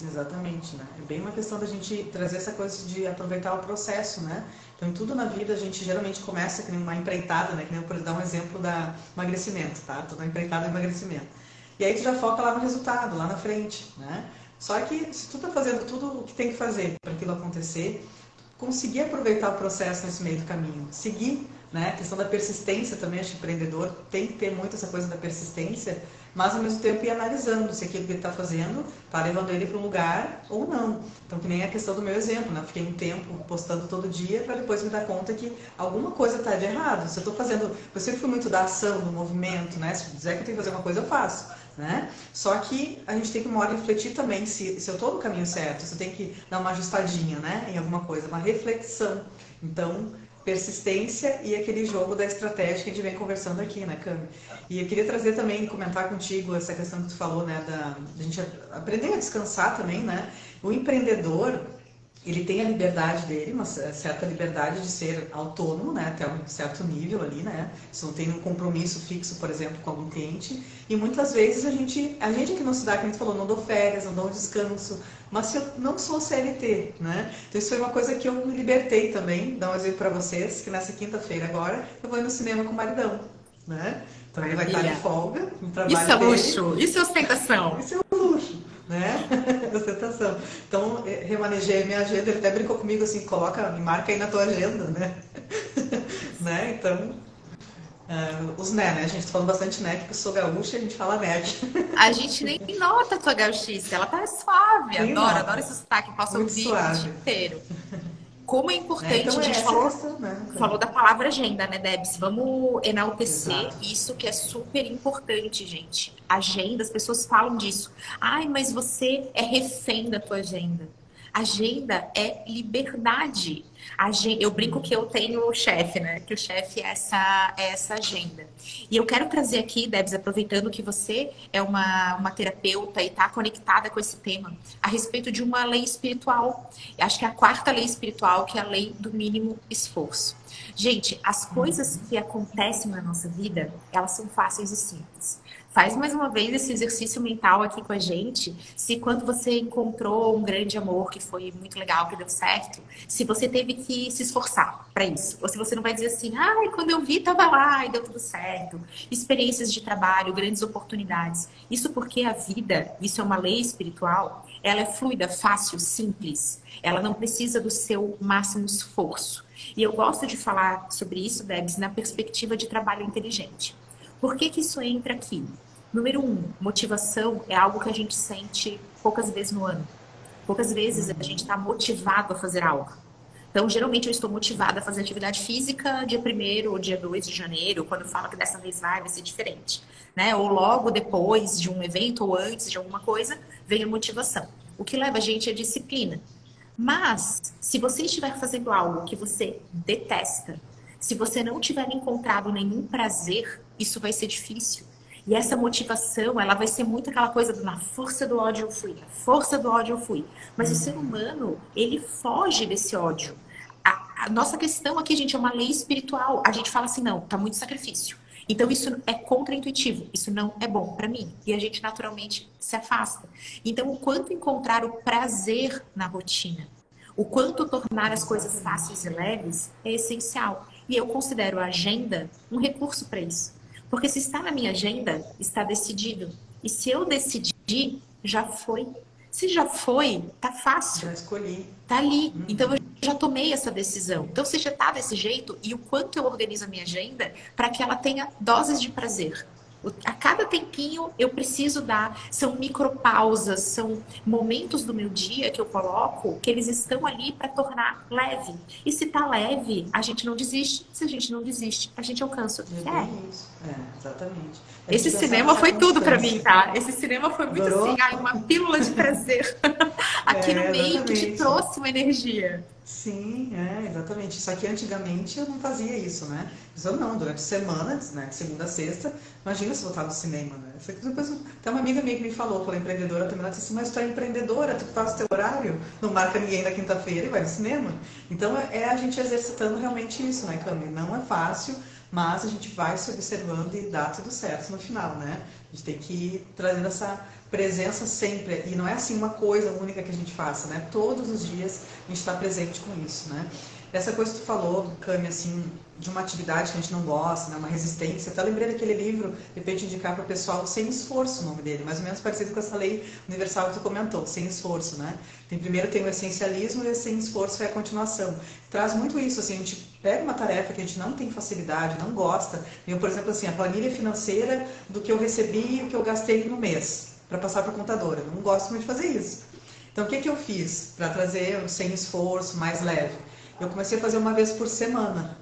Exatamente, né? É bem uma questão da gente trazer essa coisa de aproveitar o processo, né? Então, em tudo na vida, a gente geralmente começa com uma empreitada, né? Que nem eu dar um exemplo da emagrecimento, tá? Toda empreitada é emagrecimento. E aí tu já foca lá no resultado, lá na frente, né? Só que se tu tá fazendo tudo o que tem que fazer para aquilo acontecer, conseguir aproveitar o processo nesse meio do caminho, seguir, né? A questão da persistência também, acho que empreendedor tem que ter muito essa coisa da persistência, mas ao mesmo tempo ir analisando se aquilo que ele está fazendo está levando ele para um lugar ou não. Então, que nem a questão do meu exemplo, né? Fiquei um tempo postando todo dia para depois me dar conta que alguma coisa está de errado. Se eu estou fazendo, eu sempre fui muito da ação, do movimento, né? Se dizer que eu tenho que fazer uma coisa, eu faço. Né? Só que a gente tem que uma hora refletir também se, se eu estou no caminho certo, se eu tenho que dar uma ajustadinha né, em alguma coisa, uma reflexão. Então, persistência e aquele jogo da estratégia que a gente vem conversando aqui, né, Cami? E eu queria trazer também, comentar contigo essa questão que tu falou, né, da, da gente aprender a descansar também, né? O empreendedor, ele tem a liberdade dele, uma certa liberdade de ser autônomo, né, até um certo nível ali, né, se não tem um compromisso fixo, por exemplo, com algum cliente, e muitas vezes a gente, a gente que não se dá, como a gente falou, não dou férias, não dou descanso, mas se eu não sou CLT, né, então isso foi uma coisa que eu me libertei também, dá um exemplo para vocês, que nessa quinta-feira agora, eu vou ir no cinema com o maridão, né, então ele vai estar de folga no trabalho Isso é luxo, dele. isso é ostentação. Isso é né? Ostentação. Então, eh, remanejei a minha agenda, ele até brincou comigo assim, coloca, me marca aí na tua agenda, né? né? Então, uh, os né, né? A gente tá falando bastante né, porque eu sou gaúcha e a gente fala né. A gente nem nota a tua gauchice, ela tá suave, adora, adora esse sotaque, passa o dia inteiro como é importante, é, então a gente é falou, questão, né? falou da palavra agenda, né, Debs? Vamos enaltecer Exato. isso que é super importante, gente. Agenda, as pessoas falam disso. Ai, mas você é refém da tua agenda. Agenda é liberdade. Eu brinco que eu tenho o chefe, né? Que o chefe é essa, é essa agenda. E eu quero trazer aqui, Debs, aproveitando que você é uma, uma terapeuta e está conectada com esse tema, a respeito de uma lei espiritual. Eu acho que é a quarta lei espiritual, que é a lei do mínimo esforço. Gente, as coisas que acontecem na nossa vida, elas são fáceis e simples. Faz mais uma vez esse exercício mental aqui com a gente. Se quando você encontrou um grande amor que foi muito legal, que deu certo, se você teve que se esforçar para isso, ou se você não vai dizer assim, ai, quando eu vi, tava lá e deu tudo certo. Experiências de trabalho, grandes oportunidades. Isso porque a vida, isso é uma lei espiritual, ela é fluida, fácil, simples. Ela não precisa do seu máximo esforço. E eu gosto de falar sobre isso, Debs, na perspectiva de trabalho inteligente. Por que, que isso entra aqui? Número um, motivação é algo que a gente sente poucas vezes no ano. Poucas vezes a gente está motivado a fazer algo. Então, geralmente eu estou motivada a fazer atividade física dia 1 ou dia 2 de janeiro, quando falo que dessa vez vai, vai ser diferente. Né? Ou logo depois de um evento ou antes de alguma coisa, vem a motivação. O que leva a gente é disciplina. Mas, se você estiver fazendo algo que você detesta, se você não tiver encontrado nenhum prazer, isso vai ser difícil. E essa motivação, ela vai ser muito aquela coisa na força do ódio eu fui, na força do ódio eu fui. Mas o ser humano, ele foge desse ódio. A, a, nossa questão aqui, gente, é uma lei espiritual. A gente fala assim, não, tá muito sacrifício. Então isso é contraintuitivo, isso não é bom para mim. E a gente naturalmente se afasta. Então, o quanto encontrar o prazer na rotina, o quanto tornar as coisas fáceis e leves é essencial. E eu considero a agenda um recurso para isso. Porque se está na minha agenda, está decidido. E se eu decidi, já foi. Se já foi, tá fácil. Já escolhi. Tá ali. Uhum. Então eu já tomei essa decisão. Então se já tá desse jeito, e o quanto eu organizo a minha agenda para que ela tenha doses de prazer. A cada tempinho eu preciso dar. São micropausas, são momentos do meu dia que eu coloco que eles estão ali para tornar leve. E se tá leve, a gente não desiste. Se a gente não desiste, a gente alcança o que é. Isso. É, exatamente. A Esse cinema foi tudo para mim, tá? Esse cinema foi muito Adorou? assim, ai, uma pílula de prazer aqui é, no meio exatamente. que te trouxe uma energia. Sim, é, exatamente. Só que antigamente eu não fazia isso, né? Eu não, durante a semana, né, de segunda a sexta, imagina se voltar no cinema, né? Depois, tem uma amiga minha que me falou, ela é empreendedora também, ela disse assim, mas tu é empreendedora, tu faz o teu horário, não marca ninguém na quinta-feira e vai no cinema. Então é a gente exercitando realmente isso, né, Cami? Não é fácil, mas a gente vai se observando e dá tudo certo no final, né? A gente tem que ir trazendo essa presença sempre. E não é assim uma coisa única que a gente faça, né? Todos os dias a gente está presente com isso, né? Essa coisa que tu falou, Cami, assim, de uma atividade que a gente não gosta, né? uma resistência. Até lembrei daquele livro, de repente indicar para o pessoal, Sem Esforço, o nome dele, mais ou menos parecido com essa lei universal que tu comentou, Sem Esforço, né? Tem, primeiro tem o essencialismo e o Sem Esforço é a continuação. Traz muito isso, assim, a gente pega uma tarefa que a gente não tem facilidade, não gosta. Eu, por exemplo, assim, a planilha financeira do que eu recebi e o que eu gastei no mês para passar para a contadora. Não gosto muito de fazer isso. Então, o que, que eu fiz para trazer sem esforço, mais leve? Eu comecei a fazer uma vez por semana,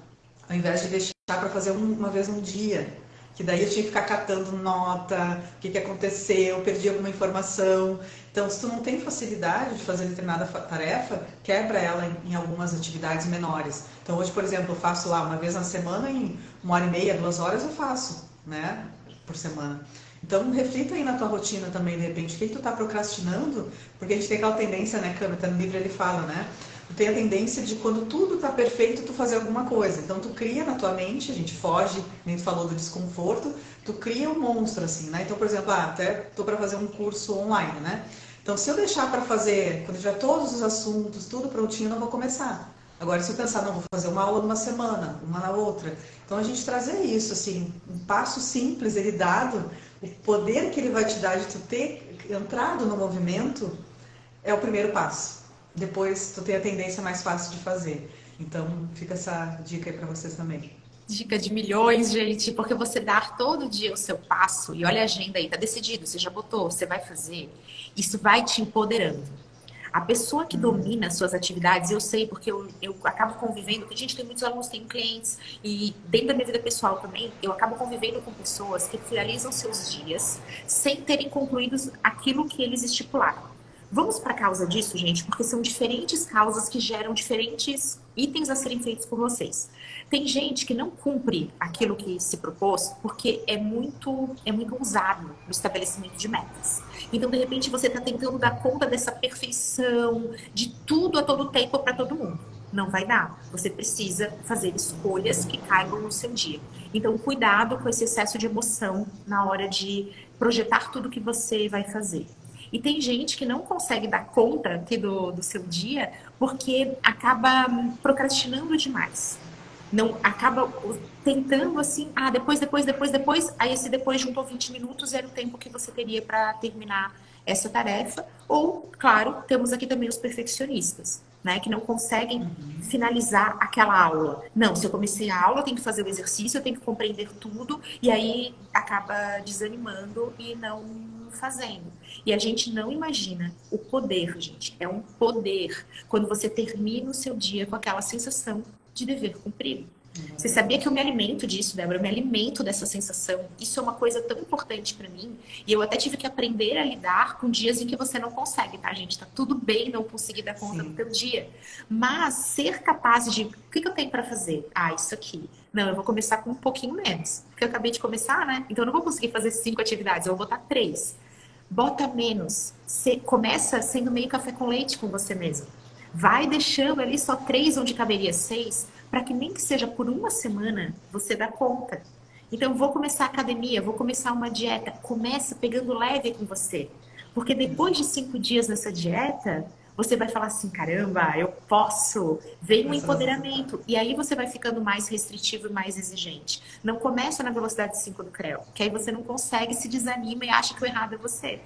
ao invés de deixar para fazer uma vez um dia. Que daí eu tinha que ficar catando nota, o que, que aconteceu, perdi alguma informação. Então, se tu não tem facilidade de fazer determinada tarefa, quebra ela em, algumas atividades menores. Então, hoje, por exemplo, eu faço lá uma vez na semana, em uma hora e meia, duas horas eu faço, né, por semana. Então, reflita aí na tua rotina também, de repente, o que, que tu está procrastinando, porque a gente tem aquela tendência, né, Câmara, no livro ele fala, né, tem a tendência de quando tudo está perfeito, tu fazer alguma coisa. Então, tu cria na tua mente, a gente foge, nem tu falou do desconforto, tu cria um monstro, assim, né? Então, por exemplo, ah, até tô para fazer um curso online, né? Então, se eu deixar para fazer, quando tiver todos os assuntos, tudo prontinho, eu não vou começar. Agora, se eu pensar, não, vou fazer uma aula numa semana, uma na outra. Então, a gente trazer isso, assim, um passo simples, ele dado, o poder que ele vai te dar de tu ter entrado no movimento é o primeiro passo. Depois, tu tem a tendência mais fácil de fazer. Então, fica essa dica aí para vocês também. Dica de milhões, gente, porque você dar todo dia o seu passo e olha a agenda aí, tá decidido, você já botou, você vai fazer, isso vai te empoderando. A pessoa que domina suas atividades, eu sei, porque eu, eu acabo convivendo, porque a gente tem muitos alunos, tem clientes, e dentro da minha vida pessoal também, eu acabo convivendo com pessoas que finalizam seus dias sem terem concluído aquilo que eles estipularam. Vamos para a causa disso, gente, porque são diferentes causas que geram diferentes itens a serem feitos por vocês. Tem gente que não cumpre aquilo que se propôs porque é muito é muito ousado no estabelecimento de metas. Então, de repente, você está tentando dar conta dessa perfeição, de tudo a todo tempo para todo mundo. Não vai dar. Você precisa fazer escolhas que caibam no seu dia. Então, cuidado com esse excesso de emoção na hora de projetar tudo que você vai fazer. E tem gente que não consegue dar conta aqui do, do seu dia porque acaba procrastinando demais. Não acaba tentando assim, ah, depois, depois, depois, depois, aí esse depois juntou 20 minutos era o tempo que você teria para terminar essa tarefa. Ou, claro, temos aqui também os perfeccionistas né, que não conseguem uhum. finalizar aquela aula. Não, se eu comecei a aula, eu tenho que fazer o exercício, eu tenho que compreender tudo, e aí acaba desanimando e não fazendo. E a gente não imagina o poder, gente. É um poder quando você termina o seu dia com aquela sensação de dever cumprido. Você sabia que eu me alimento disso, Débora? Eu me alimento dessa sensação. Isso é uma coisa tão importante para mim. E eu até tive que aprender a lidar com dias em que você não consegue, tá, gente? Tá tudo bem não conseguir dar conta Sim. do teu dia. Mas ser capaz de. O que, eu tenho para fazer? Ah, isso aqui. Não, eu vou começar com um pouquinho menos. Porque eu acabei de começar, né? Então eu não vou conseguir fazer cinco atividades, eu vou botar três. Bota menos. Começa sendo meio café com leite com você mesmo. Vai deixando ali só três onde caberia seis para que nem que seja por uma semana você dá conta. Então, vou começar a academia, vou começar uma dieta. Começa pegando leve com você. Porque depois de cinco dias nessa dieta, você vai falar assim: caramba, eu posso. Vem um empoderamento. E aí você vai ficando mais restritivo e mais exigente. Não começa na velocidade 5 do CREO, que aí você não consegue, se desanima e acha que o errado é você.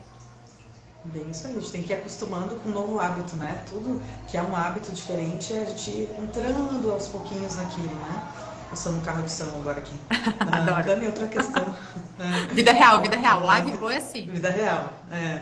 Bem isso aí, a gente tem que ir acostumando com um novo hábito, né? Tudo que é um hábito diferente é a gente entrando aos pouquinhos naquilo, né? Sou no carro de som agora aqui. Ah, Adoro. outra questão. vida real, vida real. Live boa é assim. Vida real, é.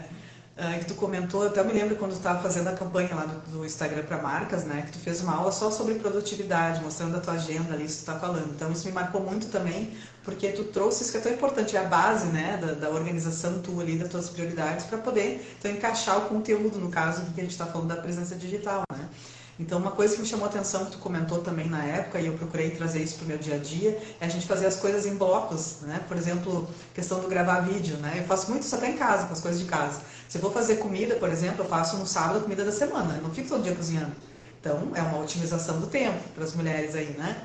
Uh, que tu comentou, até me lembro quando tu estava fazendo a campanha lá do, do Instagram para marcas, né? Que tu fez uma aula só sobre produtividade, mostrando a tua agenda ali, isso tu tá falando. Então isso me marcou muito também, porque tu trouxe isso que é tão importante, é a base, né, da, da organização tua ali, das tuas prioridades, para poder então, encaixar o conteúdo, no caso, que a gente está falando da presença digital, né? Então, uma coisa que me chamou a atenção, que tu comentou também na época, e eu procurei trazer isso para o meu dia a dia, é a gente fazer as coisas em blocos, né? Por exemplo, questão do gravar vídeo, né? Eu faço muito isso até em casa, com as coisas de casa. Se eu vou fazer comida, por exemplo, eu faço no sábado a comida da semana, eu não fico todo dia cozinhando. Então, é uma otimização do tempo para as mulheres aí, né?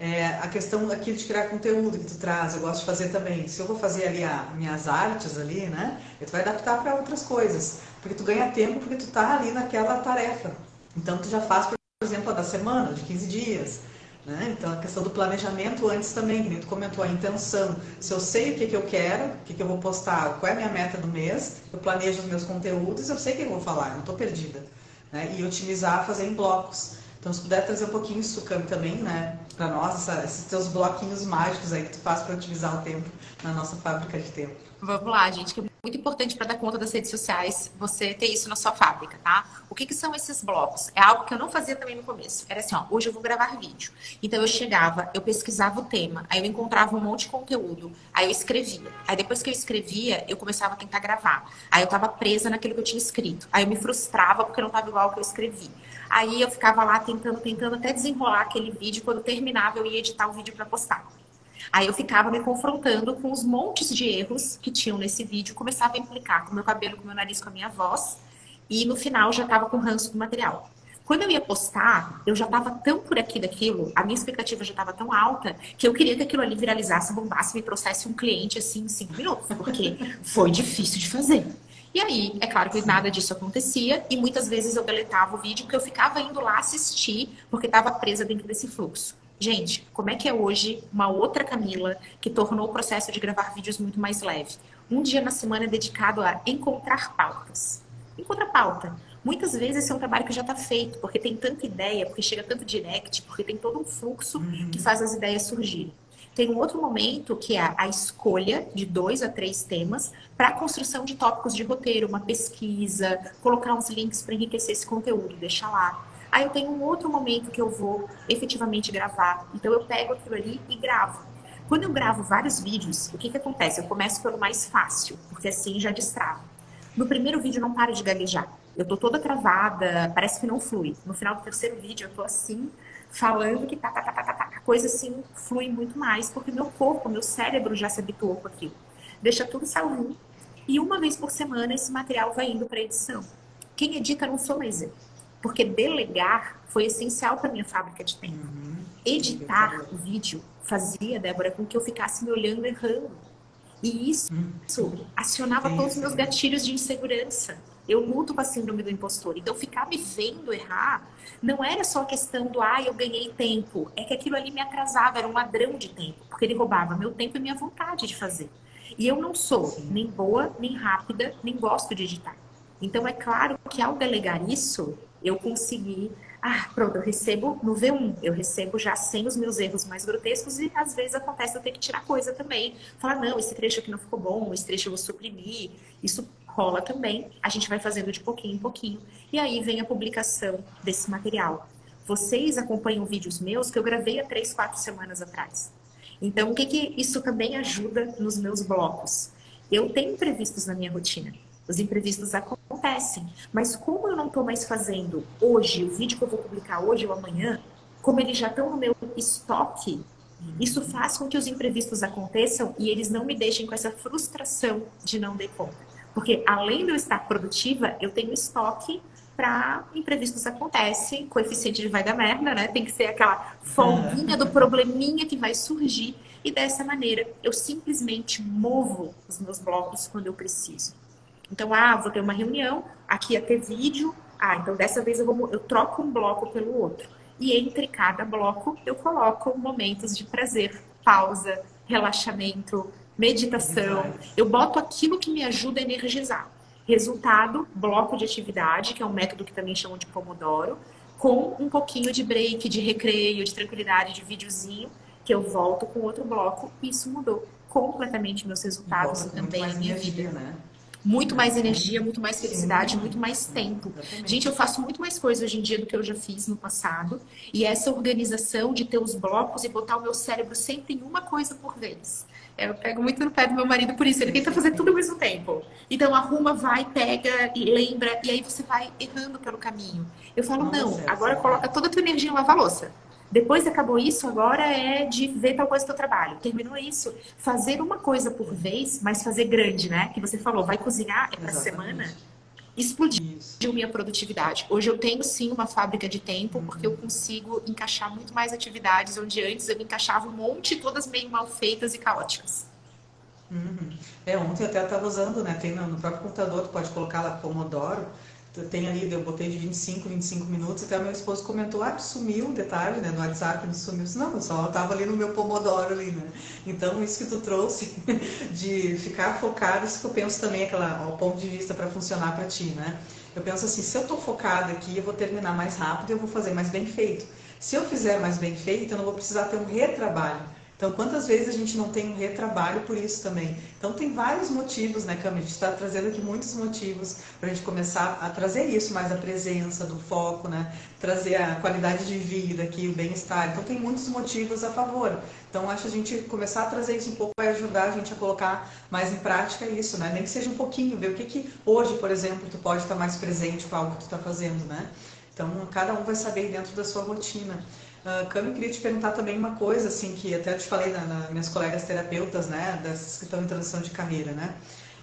É, a questão aqui de criar conteúdo que tu traz, eu gosto de fazer também. Se eu vou fazer ali as minhas artes ali, né? Tu vai adaptar para outras coisas. Porque tu ganha tempo porque tu tá ali naquela tarefa. Então tu já faz, por exemplo, a da semana, de 15 dias. Né? Então, a questão do planejamento antes também, que tu comentou, a intenção. Se eu sei o que, que eu quero, o que, que eu vou postar, qual é a minha meta do mês, eu planejo os meus conteúdos, eu sei o que eu vou falar, não estou perdida. Né? E otimizar, fazer em blocos. Então, se puder trazer um pouquinho isso também, né, para nós, essa, esses teus bloquinhos mágicos aí que tu faz para otimizar o tempo na nossa fábrica de tempo. Vamos lá, gente, que muito importante para dar conta das redes sociais você ter isso na sua fábrica, tá? O que, que são esses blocos? É algo que eu não fazia também no começo. Era assim, ó, hoje eu vou gravar vídeo. Então eu chegava, eu pesquisava o tema, aí eu encontrava um monte de conteúdo, aí eu escrevia. Aí depois que eu escrevia, eu começava a tentar gravar. Aí eu estava presa naquilo que eu tinha escrito. Aí eu me frustrava porque não estava igual ao que eu escrevi. Aí eu ficava lá tentando, tentando até desenrolar aquele vídeo. Quando terminava, eu ia editar o vídeo para postar. Aí eu ficava me confrontando com os montes de erros que tinham nesse vídeo, começava a implicar com meu cabelo, com meu nariz, com a minha voz, e no final já estava com ranço do material. Quando eu ia postar, eu já estava tão por aqui daquilo, a minha expectativa já estava tão alta, que eu queria que aquilo ali viralizasse, bombasse, me trouxesse um cliente assim em cinco minutos, porque foi difícil de fazer. E aí, é claro que nada disso acontecia, e muitas vezes eu deletava o vídeo, porque eu ficava indo lá assistir, porque estava presa dentro desse fluxo. Gente, como é que é hoje uma outra Camila que tornou o processo de gravar vídeos muito mais leve? Um dia na semana é dedicado a encontrar pautas. Encontra pauta. Muitas vezes esse é um trabalho que já está feito, porque tem tanta ideia, porque chega tanto direct, porque tem todo um fluxo uhum. que faz as ideias surgirem. Tem um outro momento que é a escolha de dois a três temas para a construção de tópicos de roteiro, uma pesquisa, colocar uns links para enriquecer esse conteúdo, deixa lá. Aí eu tenho um outro momento que eu vou efetivamente gravar. Então eu pego aquilo ali e gravo. Quando eu gravo vários vídeos, o que, que acontece? Eu começo pelo mais fácil, porque assim já destrava. No primeiro vídeo não paro de gaguejar. Eu tô toda travada, parece que não flui. No final do terceiro vídeo eu tô assim, falando que tá, tá, tá, tá, tá, tá. A coisa assim flui muito mais, porque meu corpo, meu cérebro já se habituou com aquilo. Deixa tudo salvo. E uma vez por semana esse material vai indo para edição. Quem edita não sou mais eu. Porque delegar foi essencial para minha fábrica de tempo. Uhum. Editar o vídeo fazia, Débora, com que eu ficasse me olhando errando. E isso, uhum. isso acionava todos os meus gatilhos de insegurança. Eu luto com a síndrome do impostor. Então, ficar me vendo errar não era só a questão do, ah, eu ganhei tempo. É que aquilo ali me atrasava, era um ladrão de tempo. Porque ele roubava meu tempo e minha vontade de fazer. E eu não sou Sim. nem boa, nem rápida, nem gosto de editar. Então é claro que ao delegar isso, eu consegui ah, pronto, eu recebo no V1, eu recebo já sem os meus erros mais grotescos e às vezes acontece eu ter que tirar coisa também. Falar, não, esse trecho aqui não ficou bom, esse trecho eu vou suprimir. Isso rola também. A gente vai fazendo de pouquinho em pouquinho. E aí vem a publicação desse material. Vocês acompanham vídeos meus que eu gravei há três, quatro semanas atrás. Então, o que, que isso também ajuda nos meus blocos? Eu tenho imprevistos na minha rotina. Os imprevistos acontecem. Mas como eu não estou mais fazendo hoje, o vídeo que eu vou publicar hoje ou amanhã, como eles já estão no meu estoque, isso faz com que os imprevistos aconteçam e eles não me deixem com essa frustração de não dar conta. Porque além de eu estar produtiva, eu tenho estoque para imprevistos acontecem, coeficiente de vai da merda, né? Tem que ser aquela folguinha do probleminha que vai surgir e dessa maneira eu simplesmente movo os meus blocos quando eu preciso. Então, ah, vou ter uma reunião, aqui ia ter vídeo, ah, então dessa vez eu, vou, eu troco um bloco pelo outro. E entre cada bloco eu coloco momentos de prazer, pausa, relaxamento, meditação. Eu boto aquilo que me ajuda a energizar. Resultado, bloco de atividade, que é um método que também chamam de Pomodoro, com um pouquinho de break, de recreio, de tranquilidade, de videozinho, que eu volto com outro bloco. Isso mudou completamente meus resultados e também a minha vida. Né? Muito mais energia, muito mais felicidade, muito mais tempo. Gente, eu faço muito mais coisa hoje em dia do que eu já fiz no passado. E essa organização de ter os blocos e botar o meu cérebro sempre em uma coisa por vez. Eu pego muito no pé do meu marido por isso. Ele tenta fazer tudo ao mesmo tempo. Então arruma, vai, pega e lembra. E aí você vai errando pelo caminho. Eu falo, não, agora coloca toda a tua energia em lavar louça. Depois acabou isso, agora é de ver tal coisa do teu trabalho. Terminou isso, fazer uma coisa por vez, mas fazer grande, né? Que você falou, vai cozinhar para semana. Explodiu minha produtividade. Hoje eu tenho sim uma fábrica de tempo, porque eu consigo encaixar muito mais atividades, onde antes eu encaixava um monte, todas meio mal feitas e caóticas. Uhum. É, ontem eu até estava usando, né? Tem no próprio computador, tu pode colocar lá Pomodoro tem ali, eu botei de 25, 25 minutos, até meu esposo comentou, ah, sumiu um detalhe, né, no WhatsApp, não sumiu. Não, só estava ali no meu Pomodoro ali, né. Então, isso que tu trouxe de ficar focado, isso que eu penso também, aquela, o ponto de vista para funcionar para ti, né. Eu penso assim, se eu estou focada aqui, eu vou terminar mais rápido e eu vou fazer mais bem feito. Se eu fizer mais bem feito, eu não vou precisar ter um retrabalho. Então, quantas vezes a gente não tem um retrabalho por isso também? Então, tem vários motivos, né, Cami? A gente está trazendo aqui muitos motivos para a gente começar a trazer isso, mais a presença do foco, né? Trazer a qualidade de vida aqui, o bem-estar. Então, tem muitos motivos a favor. Então, acho que a gente começar a trazer isso um pouco vai ajudar a gente a colocar mais em prática isso, né? Nem que seja um pouquinho, ver o que, que hoje, por exemplo, tu pode estar mais presente com algo que tu está fazendo, né? Então, cada um vai saber dentro da sua rotina. Uh, Cami, queria te perguntar também uma coisa, assim, que até eu te falei nas na minhas colegas terapeutas, né, das que estão em transição de carreira, né?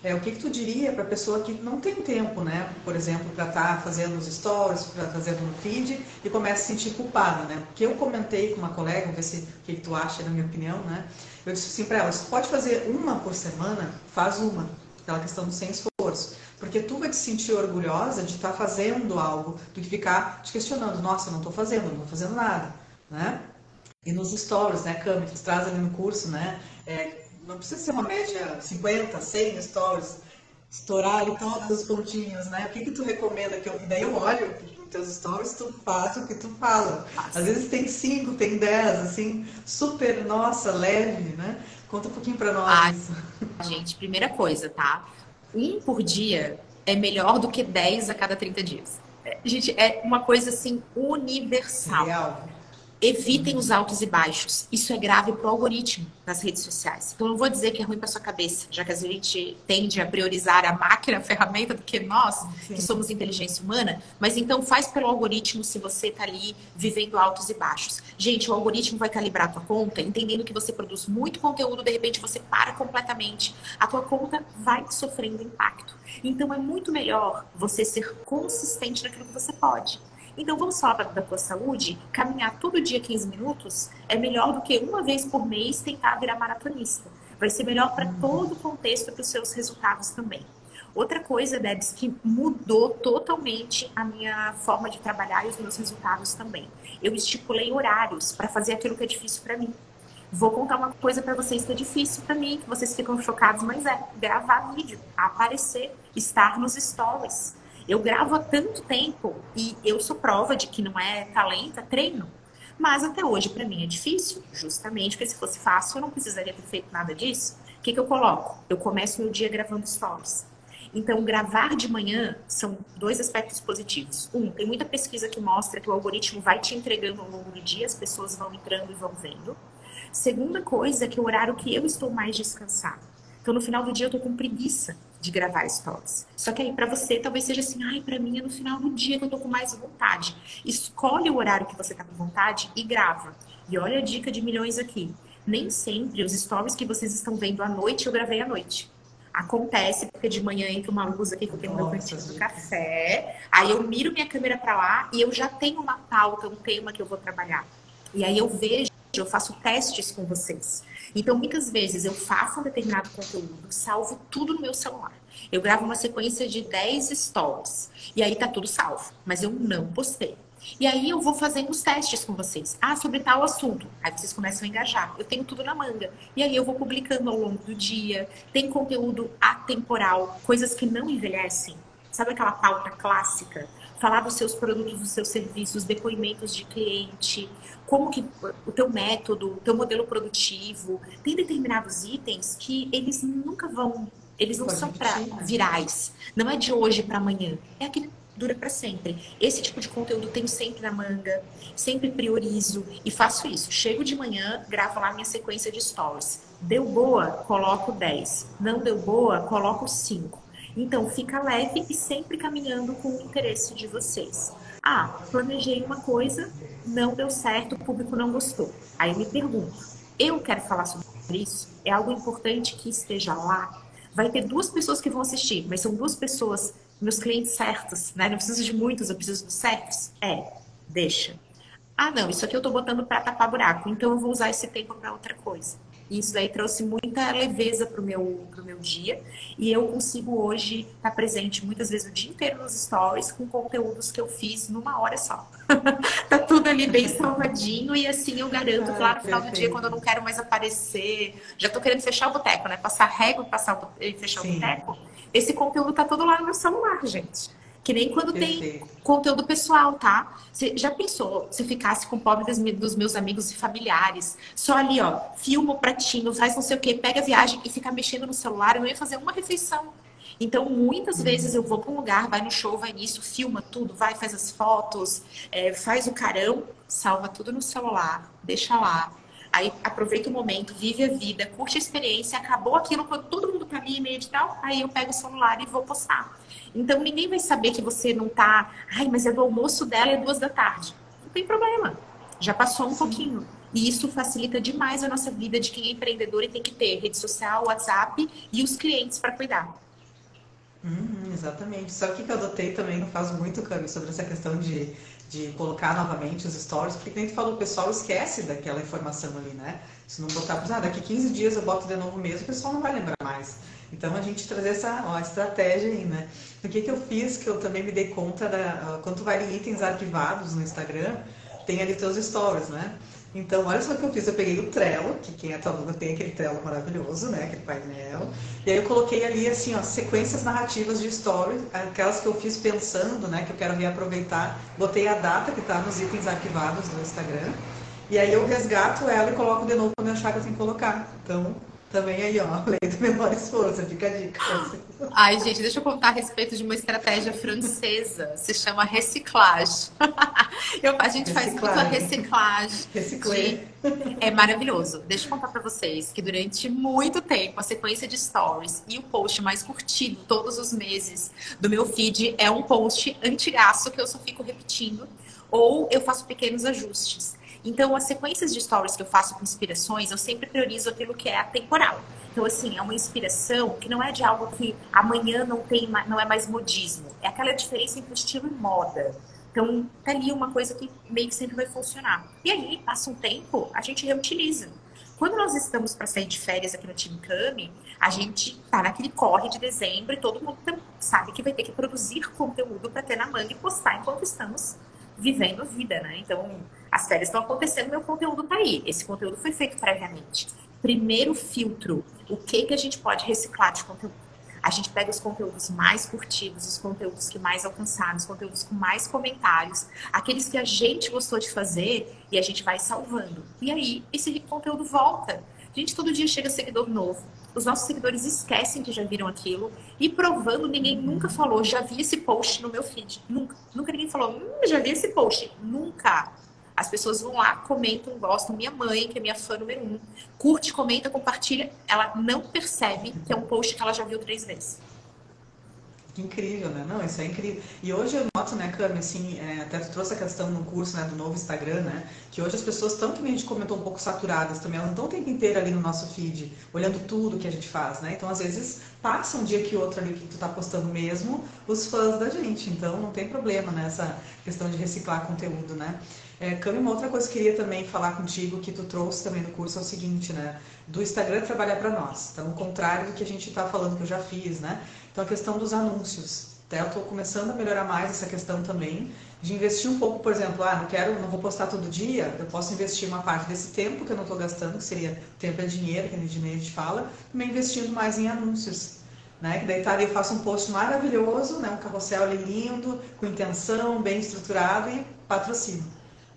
É, o que, que tu diria para a pessoa que não tem tempo, né, por exemplo, para estar tá fazendo os stories, para fazendo no feed e começa a se sentir culpada, né? Porque eu comentei com uma colega, vamos ver se, o que, que tu acha, na minha opinião, né? Eu disse assim para ela, se tu pode fazer uma por semana, faz uma. Aquela questão do sem esforço. Porque tu vai te sentir orgulhosa de estar tá fazendo algo, do que ficar te questionando, nossa, eu não estou fazendo, não estou fazendo nada né? E nos stories, né, Cami, que traz ali no curso, né? É, não precisa ser uma média 50, 100 stories, estourar ali todos os pontinhos, né? O que que tu recomenda que eu... Daí eu olho nos teus stories, tu faz o que tu fala. Às vezes tem 5, tem 10, assim, super, nossa, leve, né? Conta um pouquinho pra nós. Ah, gente, primeira coisa, tá? Um por dia é melhor do que 10 a cada 30 dias. É, gente, é uma coisa assim universal. Real evitem os altos e baixos. Isso é grave para o algoritmo nas redes sociais. Então, não vou dizer que é ruim para sua cabeça, já que a gente tende a priorizar a máquina, a ferramenta, do que nós, Sim. que somos inteligência humana. Mas então, faz pelo algoritmo se você está ali vivendo altos e baixos. Gente, o algoritmo vai calibrar a tua conta, entendendo que você produz muito conteúdo, de repente você para completamente. A tua conta vai sofrendo impacto. Então, é muito melhor você ser consistente naquilo que você pode. Então, vamos falar da tua saúde? Caminhar todo dia 15 minutos é melhor do que uma vez por mês tentar virar maratonista. Vai ser melhor para uhum. todo o contexto e para os seus resultados também. Outra coisa, Debs, que mudou totalmente a minha forma de trabalhar e os meus resultados também. Eu estipulei horários para fazer aquilo que é difícil para mim. Vou contar uma coisa para vocês que é difícil para mim, que vocês ficam chocados, mas é gravar vídeo, aparecer, estar nos stories. Eu gravo há tanto tempo e eu sou prova de que não é talento, é treino. Mas até hoje para mim é difícil, justamente porque se fosse fácil eu não precisaria ter feito nada disso. O que, que eu coloco? Eu começo meu dia gravando stories. Então, gravar de manhã são dois aspectos positivos. Um, tem muita pesquisa que mostra que o algoritmo vai te entregando ao longo do dia, as pessoas vão entrando e vão vendo. Segunda coisa é que o horário que eu estou mais descansado. Então, no final do dia, eu tô com preguiça de gravar stories. Só que aí, para você, talvez seja assim, ai, para mim é no final do dia que eu tô com mais vontade. Escolhe o horário que você tá com vontade e grava. E olha a dica de milhões aqui. Nem sempre os stories que vocês estão vendo à noite, eu gravei à noite. Acontece porque de manhã entra uma luz aqui que eu tenho no meu cantinho do café. Aí eu miro minha câmera para lá e eu já tenho uma pauta, um tema que eu vou trabalhar. E aí eu vejo, eu faço testes com vocês. Então, muitas vezes eu faço um determinado conteúdo, salvo tudo no meu celular. Eu gravo uma sequência de 10 stories. E aí tá tudo salvo. Mas eu não postei. E aí eu vou fazendo os testes com vocês. Ah, sobre tal assunto. Aí vocês começam a engajar. Eu tenho tudo na manga. E aí eu vou publicando ao longo do dia. Tem conteúdo atemporal, coisas que não envelhecem. Sabe aquela pauta clássica? Falar dos seus produtos, dos seus serviços, depoimentos de cliente, como que o teu método, o teu modelo produtivo. Tem determinados itens que eles nunca vão, eles não são para virais. Não é de hoje para amanhã. É aquele dura para sempre. Esse tipo de conteúdo tenho sempre na manga, sempre priorizo e faço isso. Chego de manhã, gravo lá minha sequência de stories. Deu boa, coloco 10. Não deu boa, coloco 5. Então fica leve e sempre caminhando com o interesse de vocês. Ah, planejei uma coisa, não deu certo, o público não gostou. Aí eu me pergunto, eu quero falar sobre isso? É algo importante que esteja lá? Vai ter duas pessoas que vão assistir, mas são duas pessoas meus clientes certos, né? Não preciso de muitos, eu preciso dos certos. É, deixa. Ah, não, isso aqui eu tô botando para tapar buraco, então eu vou usar esse tempo para outra coisa. Isso daí trouxe muita leveza pro meu, pro meu dia. E eu consigo hoje estar tá presente muitas vezes o dia inteiro nos stories com conteúdos que eu fiz numa hora só. tá tudo ali bem salvadinho e assim eu garanto, ah, claro, no final do dia, quando eu não quero mais aparecer, já tô querendo fechar o boteco, né? Passar régua passar e fechar Sim. o boteco esse conteúdo tá todo lá no meu celular, gente. Que nem quando Perfeito. tem conteúdo pessoal, tá? Você já pensou se ficasse com o pobre dos meus amigos e familiares? Só ali, ó, filma o pratinho, faz não sei o quê, pega a viagem e fica mexendo no celular, eu não ia fazer uma refeição. Então, muitas vezes eu vou para um lugar, vai no show, vai nisso, filma tudo, vai, faz as fotos, é, faz o carão, salva tudo no celular, deixa lá, Aí aproveita o momento, vive a vida, curte a experiência, acabou aquilo, todo mundo para mim, e-mail e tal, aí eu pego o celular e vou postar. Então ninguém vai saber que você não tá, ai, mas é do almoço dela, é duas da tarde. Não tem problema. Já passou um Sim. pouquinho. E isso facilita demais a nossa vida de quem é empreendedor e tem que ter rede social, WhatsApp e os clientes para cuidar. Hum, exatamente. O que eu adotei também, não faz muito, Cami, sobre essa questão de de colocar novamente os stories, porque a gente falou, o pessoal esquece daquela informação ali, né? Se não botar, ah, daqui 15 dias eu boto de novo mesmo, o pessoal não vai lembrar mais. Então a gente trazer essa ó, estratégia aí, né? O que, que eu fiz, que eu também me dei conta, da, quando tu vai em itens arquivados no Instagram, tem ali teus stories, né? Então, olha só o que eu fiz. Eu peguei o Trello, que quem é tua aluna tem aquele Trello maravilhoso, né? Aquele painel. E aí eu coloquei ali, assim, ó, sequências narrativas de stories, aquelas que eu fiz pensando, né? Que eu quero reaproveitar. Botei a data que tá nos itens arquivados do Instagram. E aí eu resgato ela e coloco de novo quando eu achar que eu tenho que colocar. Então, também aí, ó, lei do menor esforço, fica a dica. Ai, gente, deixa eu contar a respeito de uma estratégia francesa, se chama reciclagem. Eu, a gente reciclagem. faz muito a reciclagem. Reciclei. De... É maravilhoso. Deixa eu contar para vocês que durante muito tempo a sequência de stories e o post mais curtido todos os meses do meu feed é um post antigaço que eu só fico repetindo ou eu faço pequenos ajustes. Então, as sequências de stories que eu faço com inspirações, eu sempre priorizo aquilo que é atemporal. Então, assim, é uma inspiração que não é de algo que amanhã não tem, não é mais modismo. É aquela diferença entre estilo e moda. Então, tá ali uma coisa que meio que sempre vai funcionar. E aí, passa um tempo, a gente reutiliza. Quando nós estamos para sair de férias aqui no Team Cami, a gente tá naquele corre de dezembro e todo mundo sabe que vai ter que produzir conteúdo para ter na manga e postar enquanto estamos vivendo vida, né? Então, As férias estão acontecendo, meu conteúdo está aí. Esse conteúdo foi feito previamente. Primeiro filtro, o que, que a gente pode reciclar de conteúdo? A gente pega os conteúdos mais curtidos, os conteúdos que mais alcançaram, os conteúdos com mais comentários, aqueles que a gente gostou de fazer e a gente vai salvando. E aí, esse conteúdo volta. Gente, todo dia chega seguidor novo. Os nossos seguidores esquecem que já viram aquilo e provando, ninguém nunca falou, já vi esse post no meu feed. Nunca. Nunca ninguém falou, hum, já vi esse post. Nunca. As pessoas vão lá, comentam, gostam. Minha mãe, que é minha fã número um, curte, comenta, compartilha. Ela não percebe que é um post que ela já viu três vezes. Incrível, né? Não, isso é incrível. E hoje eu noto, né, Cami, assim, é, até tu trouxe a questão no curso, né, do novo Instagram, né, que hoje as pessoas estão, que a gente comentou, um pouco saturadas também, elas não estão o tempo inteiro ali no nosso feed, olhando tudo que a gente faz, né? Então, às vezes, passa um dia que outro ali que tu tá postando mesmo os fãs da gente, então não tem problema nessa questão de reciclar conteúdo, né? É, Cami, uma outra coisa que eu queria também falar contigo, que tu trouxe também no curso, é o seguinte, né? Do Instagram trabalhar para nós. Então, o contrário do que a gente está falando que eu já fiz, né? Então, a questão dos anúncios. Até eu estou começando a melhorar mais essa questão também, de investir um pouco, por exemplo, ah, não quero, não vou postar todo dia, eu posso investir uma parte desse tempo que eu não estou gastando, que seria tempo é dinheiro, que a gente fala, também investindo mais em anúncios. Né? Que daí tá eu faço um post maravilhoso, né? um carrossel ali lindo, com intenção, bem estruturado e patrocínio.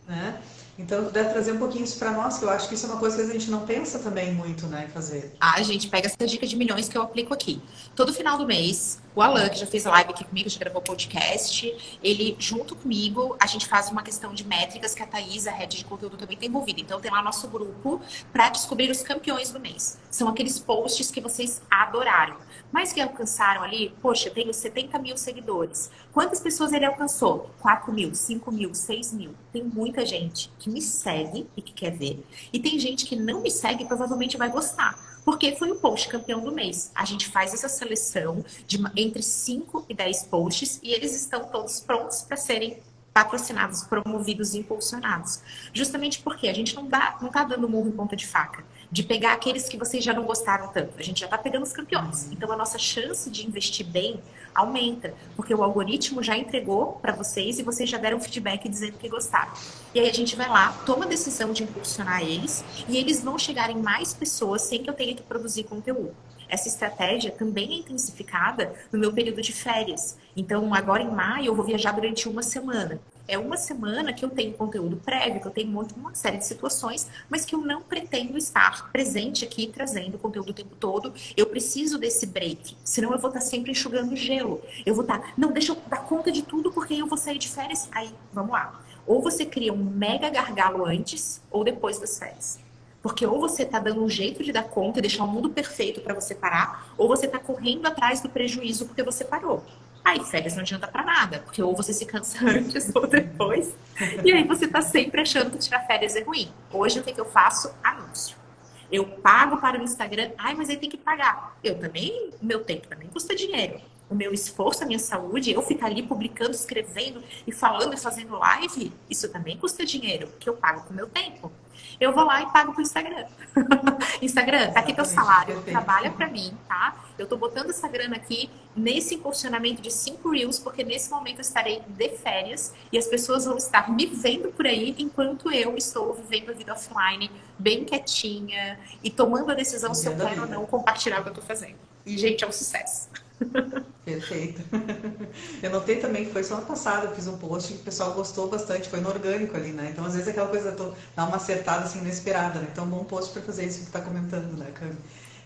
Né? Então, puder trazer um pouquinho isso para nós, que eu acho que isso é uma coisa que a gente não pensa também muito, né, fazer. Ah, gente, pega essa dica de milhões que eu aplico aqui. Todo final do mês, o Alan, que já fez live aqui comigo, já gravou podcast, ele, junto comigo, a gente faz uma questão de métricas que a Thaís, a rede de conteúdo, também tem envolvida. Então, tem lá nosso grupo para descobrir os campeões do mês. São aqueles posts que vocês adoraram. Mas que alcançaram ali, poxa, eu tenho 70 mil seguidores. Quantas pessoas ele alcançou? 4 mil, 5 mil, 6 mil. Tem muita gente que me segue e que quer ver. E tem gente que não me segue e provavelmente vai gostar. Porque foi o post campeão do mês. A gente faz essa seleção de entre 5 e 10 posts e eles estão todos prontos para serem patrocinados, promovidos e impulsionados. Justamente porque a gente não, dá, não tá dando murro em ponta de faca de pegar aqueles que vocês já não gostaram tanto. A gente já está pegando os campeões. Uhum. Então a nossa chance de investir bem aumenta, porque o algoritmo já entregou para vocês e vocês já deram feedback dizendo que gostaram. E aí a gente vai lá, toma a decisão de impulsionar eles e eles vão chegar em mais pessoas sem que eu tenha que produzir conteúdo. Essa estratégia também é intensificada no meu período de férias. Então, agora em maio, eu vou viajar durante uma semana é uma semana que eu tenho conteúdo prévio, que eu tenho uma série de situações, mas que eu não pretendo estar presente aqui trazendo conteúdo o tempo todo. Eu preciso desse break, senão eu vou estar sempre enxugando gelo. Eu vou estar, não, deixa eu dar conta de tudo porque eu vou sair de férias. Aí, vamos lá. Ou você cria um mega gargalo antes ou depois das férias. Porque ou você está dando um jeito de dar conta e deixar o mundo perfeito para você parar, ou você está correndo atrás do prejuízo porque você parou. Aí férias não adianta para nada, porque ou você se cansa antes ou depois, e aí você tá sempre achando que tirar férias é ruim. Hoje o que, que eu faço? Anúncio. Eu pago para o Instagram, ai, mas aí tem que pagar. Eu também, meu tempo também custa dinheiro. O meu esforço, a minha saúde, eu ficar ali publicando, escrevendo e falando e fazendo live, isso também custa dinheiro, que eu pago com o meu tempo eu vou lá e pago pro Instagram. Instagram, tá aqui teu salário, trabalha para mim, tá? Eu tô botando essa grana aqui nesse impulsionamento de 5 Reels, porque nesse momento eu estarei de férias e as pessoas vão estar me vendo por aí enquanto eu estou vivendo a vida offline, bem quietinha e tomando a decisão se eu quero ou não compartilhar o que eu tô fazendo. E, gente, é um sucesso. Perfeito. Eu notei também que foi semana passada, eu fiz um post que o pessoal gostou bastante, foi no orgânico ali, né? Então, às vezes, aquela coisa tô, dá uma acertada assim inesperada, né? Então, bom post para fazer isso que está comentando, né, Cami?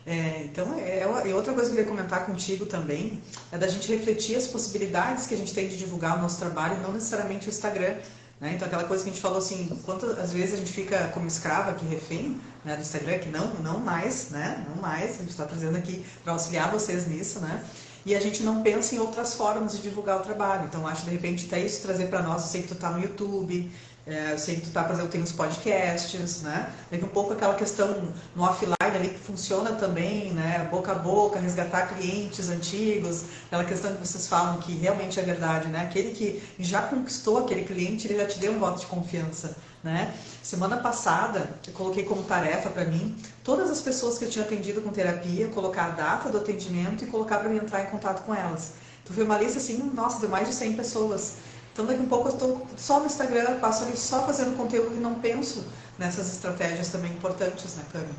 É, então, é, é, e outra coisa que eu queria comentar contigo também é da gente refletir as possibilidades que a gente tem de divulgar o nosso trabalho, não necessariamente o Instagram. Né? Então, aquela coisa que a gente falou assim, quantas às vezes a gente fica como escrava aqui, refém né, do Instagram, que não, não mais, né? Não mais, a gente está trazendo aqui para auxiliar vocês nisso, né? E a gente não pensa em outras formas de divulgar o trabalho. Então, acho de repente até isso trazer para nós. Eu sei que tu está no YouTube, é, eu sei que tu tá fazendo, tem os podcasts, né? Daqui um pouco aquela questão no offline ali que funciona também, né? Boca a boca, resgatar clientes antigos, aquela questão que vocês falam que realmente é verdade, né? Aquele que já conquistou aquele cliente, ele já te deu um voto de confiança, né? Semana passada, eu coloquei como tarefa para mim, todas as pessoas que eu tinha atendido com terapia, colocar a data do atendimento e colocar para mim entrar em contato com elas. Tu viu uma lista assim, nossa, deu mais de 100 pessoas. Então daqui a um pouco eu estou só no Instagram, passo ali só fazendo conteúdo e não penso nessas estratégias também importantes, né, Cami?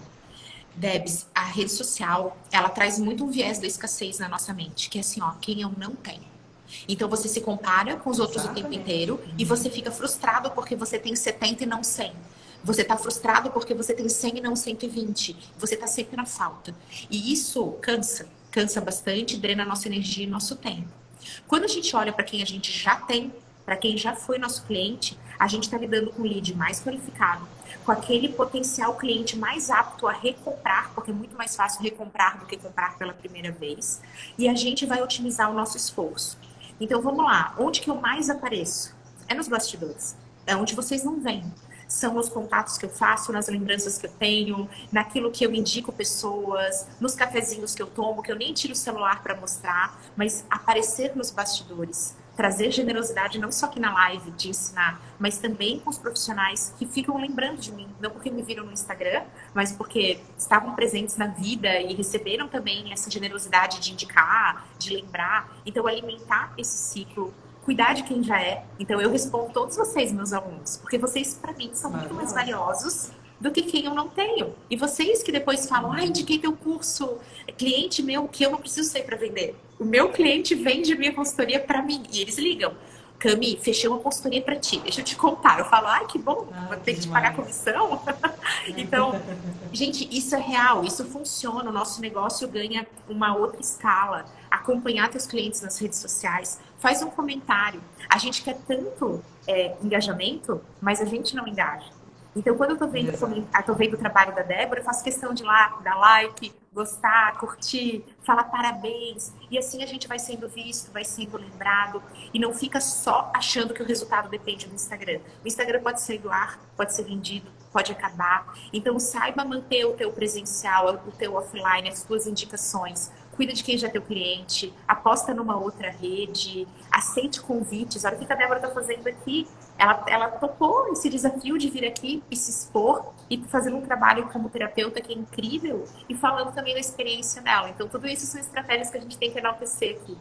Debs, a rede social, ela traz muito um viés da escassez na nossa mente, que é assim, ó, quem eu não tenho. Então você se compara com os outros Exatamente. o tempo inteiro e você fica frustrado porque você tem 70 e não 100. Você está frustrado porque você tem 100 e não 120. Você está sempre na falta. E isso cansa, cansa bastante, drena nossa energia e nosso tempo. Quando a gente olha para quem a gente já tem, para quem já foi nosso cliente, a gente está lidando com um lead mais qualificado, com aquele potencial cliente mais apto a recomprar, porque é muito mais fácil recomprar do que comprar pela primeira vez, e a gente vai otimizar o nosso esforço. Então vamos lá, onde que eu mais apareço? É nos bastidores, é onde vocês não vêm. São os contatos que eu faço, nas lembranças que eu tenho, naquilo que eu indico pessoas, nos cafezinhos que eu tomo, que eu nem tiro o celular para mostrar, mas aparecer nos bastidores trazer generosidade não só aqui na live de ensinar, mas também com os profissionais que ficam lembrando de mim, não porque me viram no Instagram, mas porque estavam presentes na vida e receberam também essa generosidade de indicar, de lembrar. Então, alimentar esse ciclo, cuidar de quem já é. Então, eu respondo todos vocês, meus alunos, porque vocês, para mim, são muito mais valiosos do que quem eu não tenho. E vocês que depois falam, ah, indiquei teu curso, cliente meu que eu não preciso sair para vender. O meu cliente vende minha consultoria para mim e eles ligam. Cami, fechei uma consultoria para ti. Deixa eu te contar. Eu falo, ai, que bom, ah, vou ter que te pagar comissão. então, gente, isso é real, isso funciona. O nosso negócio ganha uma outra escala. Acompanhar teus clientes nas redes sociais, faz um comentário. A gente quer tanto é, engajamento, mas a gente não engaja. Então, quando eu tô vendo, eu tô vendo o trabalho da Débora, eu faço questão de lá, dar like, gostar, curtir, falar parabéns. E assim a gente vai sendo visto, vai sendo lembrado. E não fica só achando que o resultado depende do Instagram. O Instagram pode sair do ar, pode ser vendido, pode acabar. Então, saiba manter o teu presencial, o teu offline, as tuas indicações cuida de quem já é teu cliente, aposta numa outra rede, aceite convites. Olha o que a Débora está fazendo aqui. Ela, ela topou esse desafio de vir aqui e se expor e fazendo um trabalho como terapeuta que é incrível e falando também da experiência dela. Então, tudo isso são estratégias que a gente tem que enaltecer aqui.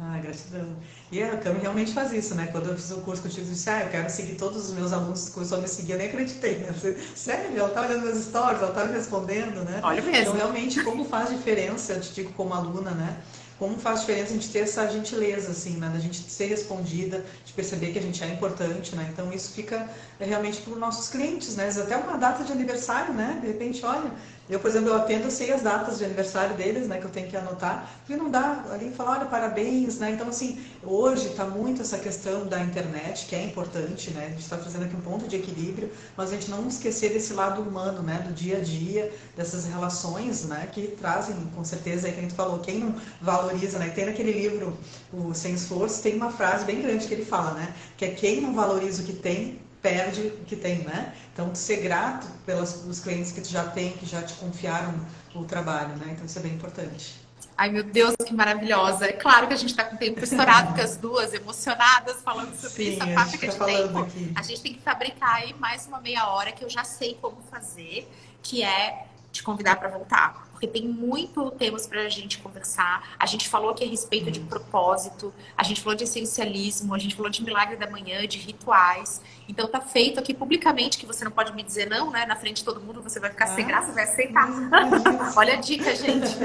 Ah, gratidão. E a Cami realmente faz isso, né? Quando eu fiz o curso contigo, eu disse, ah, eu quero seguir todos os meus alunos, começou a me seguir, eu nem acreditei. Né? Sério, ela tá olhando meus stories, ela tá me respondendo, né? Olha mesmo. Então, realmente, como faz diferença, eu te digo como aluna, né? Como faz diferença a gente ter essa gentileza, assim, né? Da gente ser respondida, de perceber que a gente é importante, né? Então isso fica é, realmente para os nossos clientes, né? Até uma data de aniversário, né? De repente, olha, eu, por exemplo, eu atendo, sei as datas de aniversário deles, né, que eu tenho que anotar, porque não dá ali falar, olha, parabéns, né? Então, assim, hoje está muito essa questão da internet, que é importante, né? A gente está fazendo aqui um ponto de equilíbrio, mas a gente não esquecer desse lado humano, né, do dia a dia, dessas relações, né, que trazem, com certeza, aí que a gente falou, quem não valoriza, né? Tem naquele livro, o Sem Esforço, tem uma frase bem grande que ele fala, né? Que é quem não valoriza o que tem, perde o que tem, né? Então, ser grato pelos clientes que tu já tem, que já te confiaram o trabalho, né? Então, isso é bem importante. Ai, meu Deus, que maravilhosa. É claro que a gente está com o tempo estourado, com as duas emocionadas falando sobre Sim, isso, a fábrica tá de tempo. Aqui. A gente tem que fabricar aí mais uma meia hora que eu já sei como fazer, que é te convidar para voltar porque tem muito temas para a gente conversar. A gente falou aqui a respeito de propósito, a gente falou de essencialismo, a gente falou de milagre da manhã, de rituais. Então tá feito aqui publicamente que você não pode me dizer não, né? Na frente de todo mundo você vai ficar ah, sem graça, vai aceitar. Olha a dica, gente.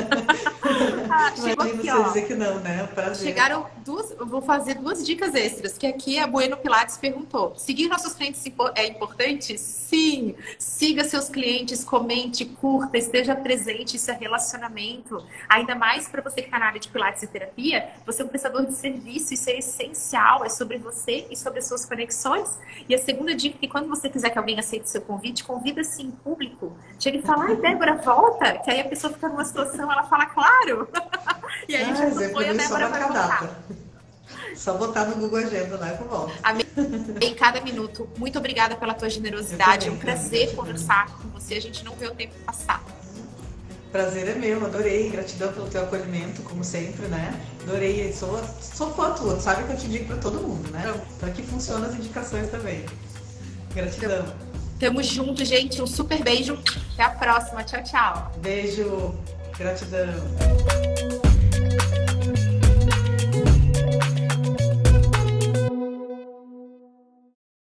ah, chegou aqui, ó. dizer que não, né? Prazer. Chegaram duas, eu vou fazer duas dicas extras, que aqui a Bueno Pilates perguntou: seguir nossos clientes é importante? Sim. Siga seus clientes, comente, curta, esteja presente isso é relacionamento. Ainda mais para você que está na área de pilates e terapia, você é um prestador de serviço, isso é essencial, é sobre você e sobre as suas conexões. E a segunda dica é que quando você quiser que alguém aceite o seu convite, convida assim em público. Chega e fala, ai, Débora, volta. Que aí a pessoa fica numa situação, ela fala, claro. e aí a gente ah, propõe a Débora vai voltar. Só botar no Google Agenda lá e volta. Em cada minuto. Muito obrigada pela tua generosidade. é um prazer conversar com você. A gente não vê o tempo passar. Prazer é meu, adorei. Gratidão pelo teu acolhimento, como sempre, né? Adorei. Sou, sou fã tua, sabe que eu te digo para todo mundo, né? Então aqui funcionam as indicações também. Gratidão. Tamo junto, gente. Um super beijo. Até a próxima. Tchau, tchau. Beijo. Gratidão.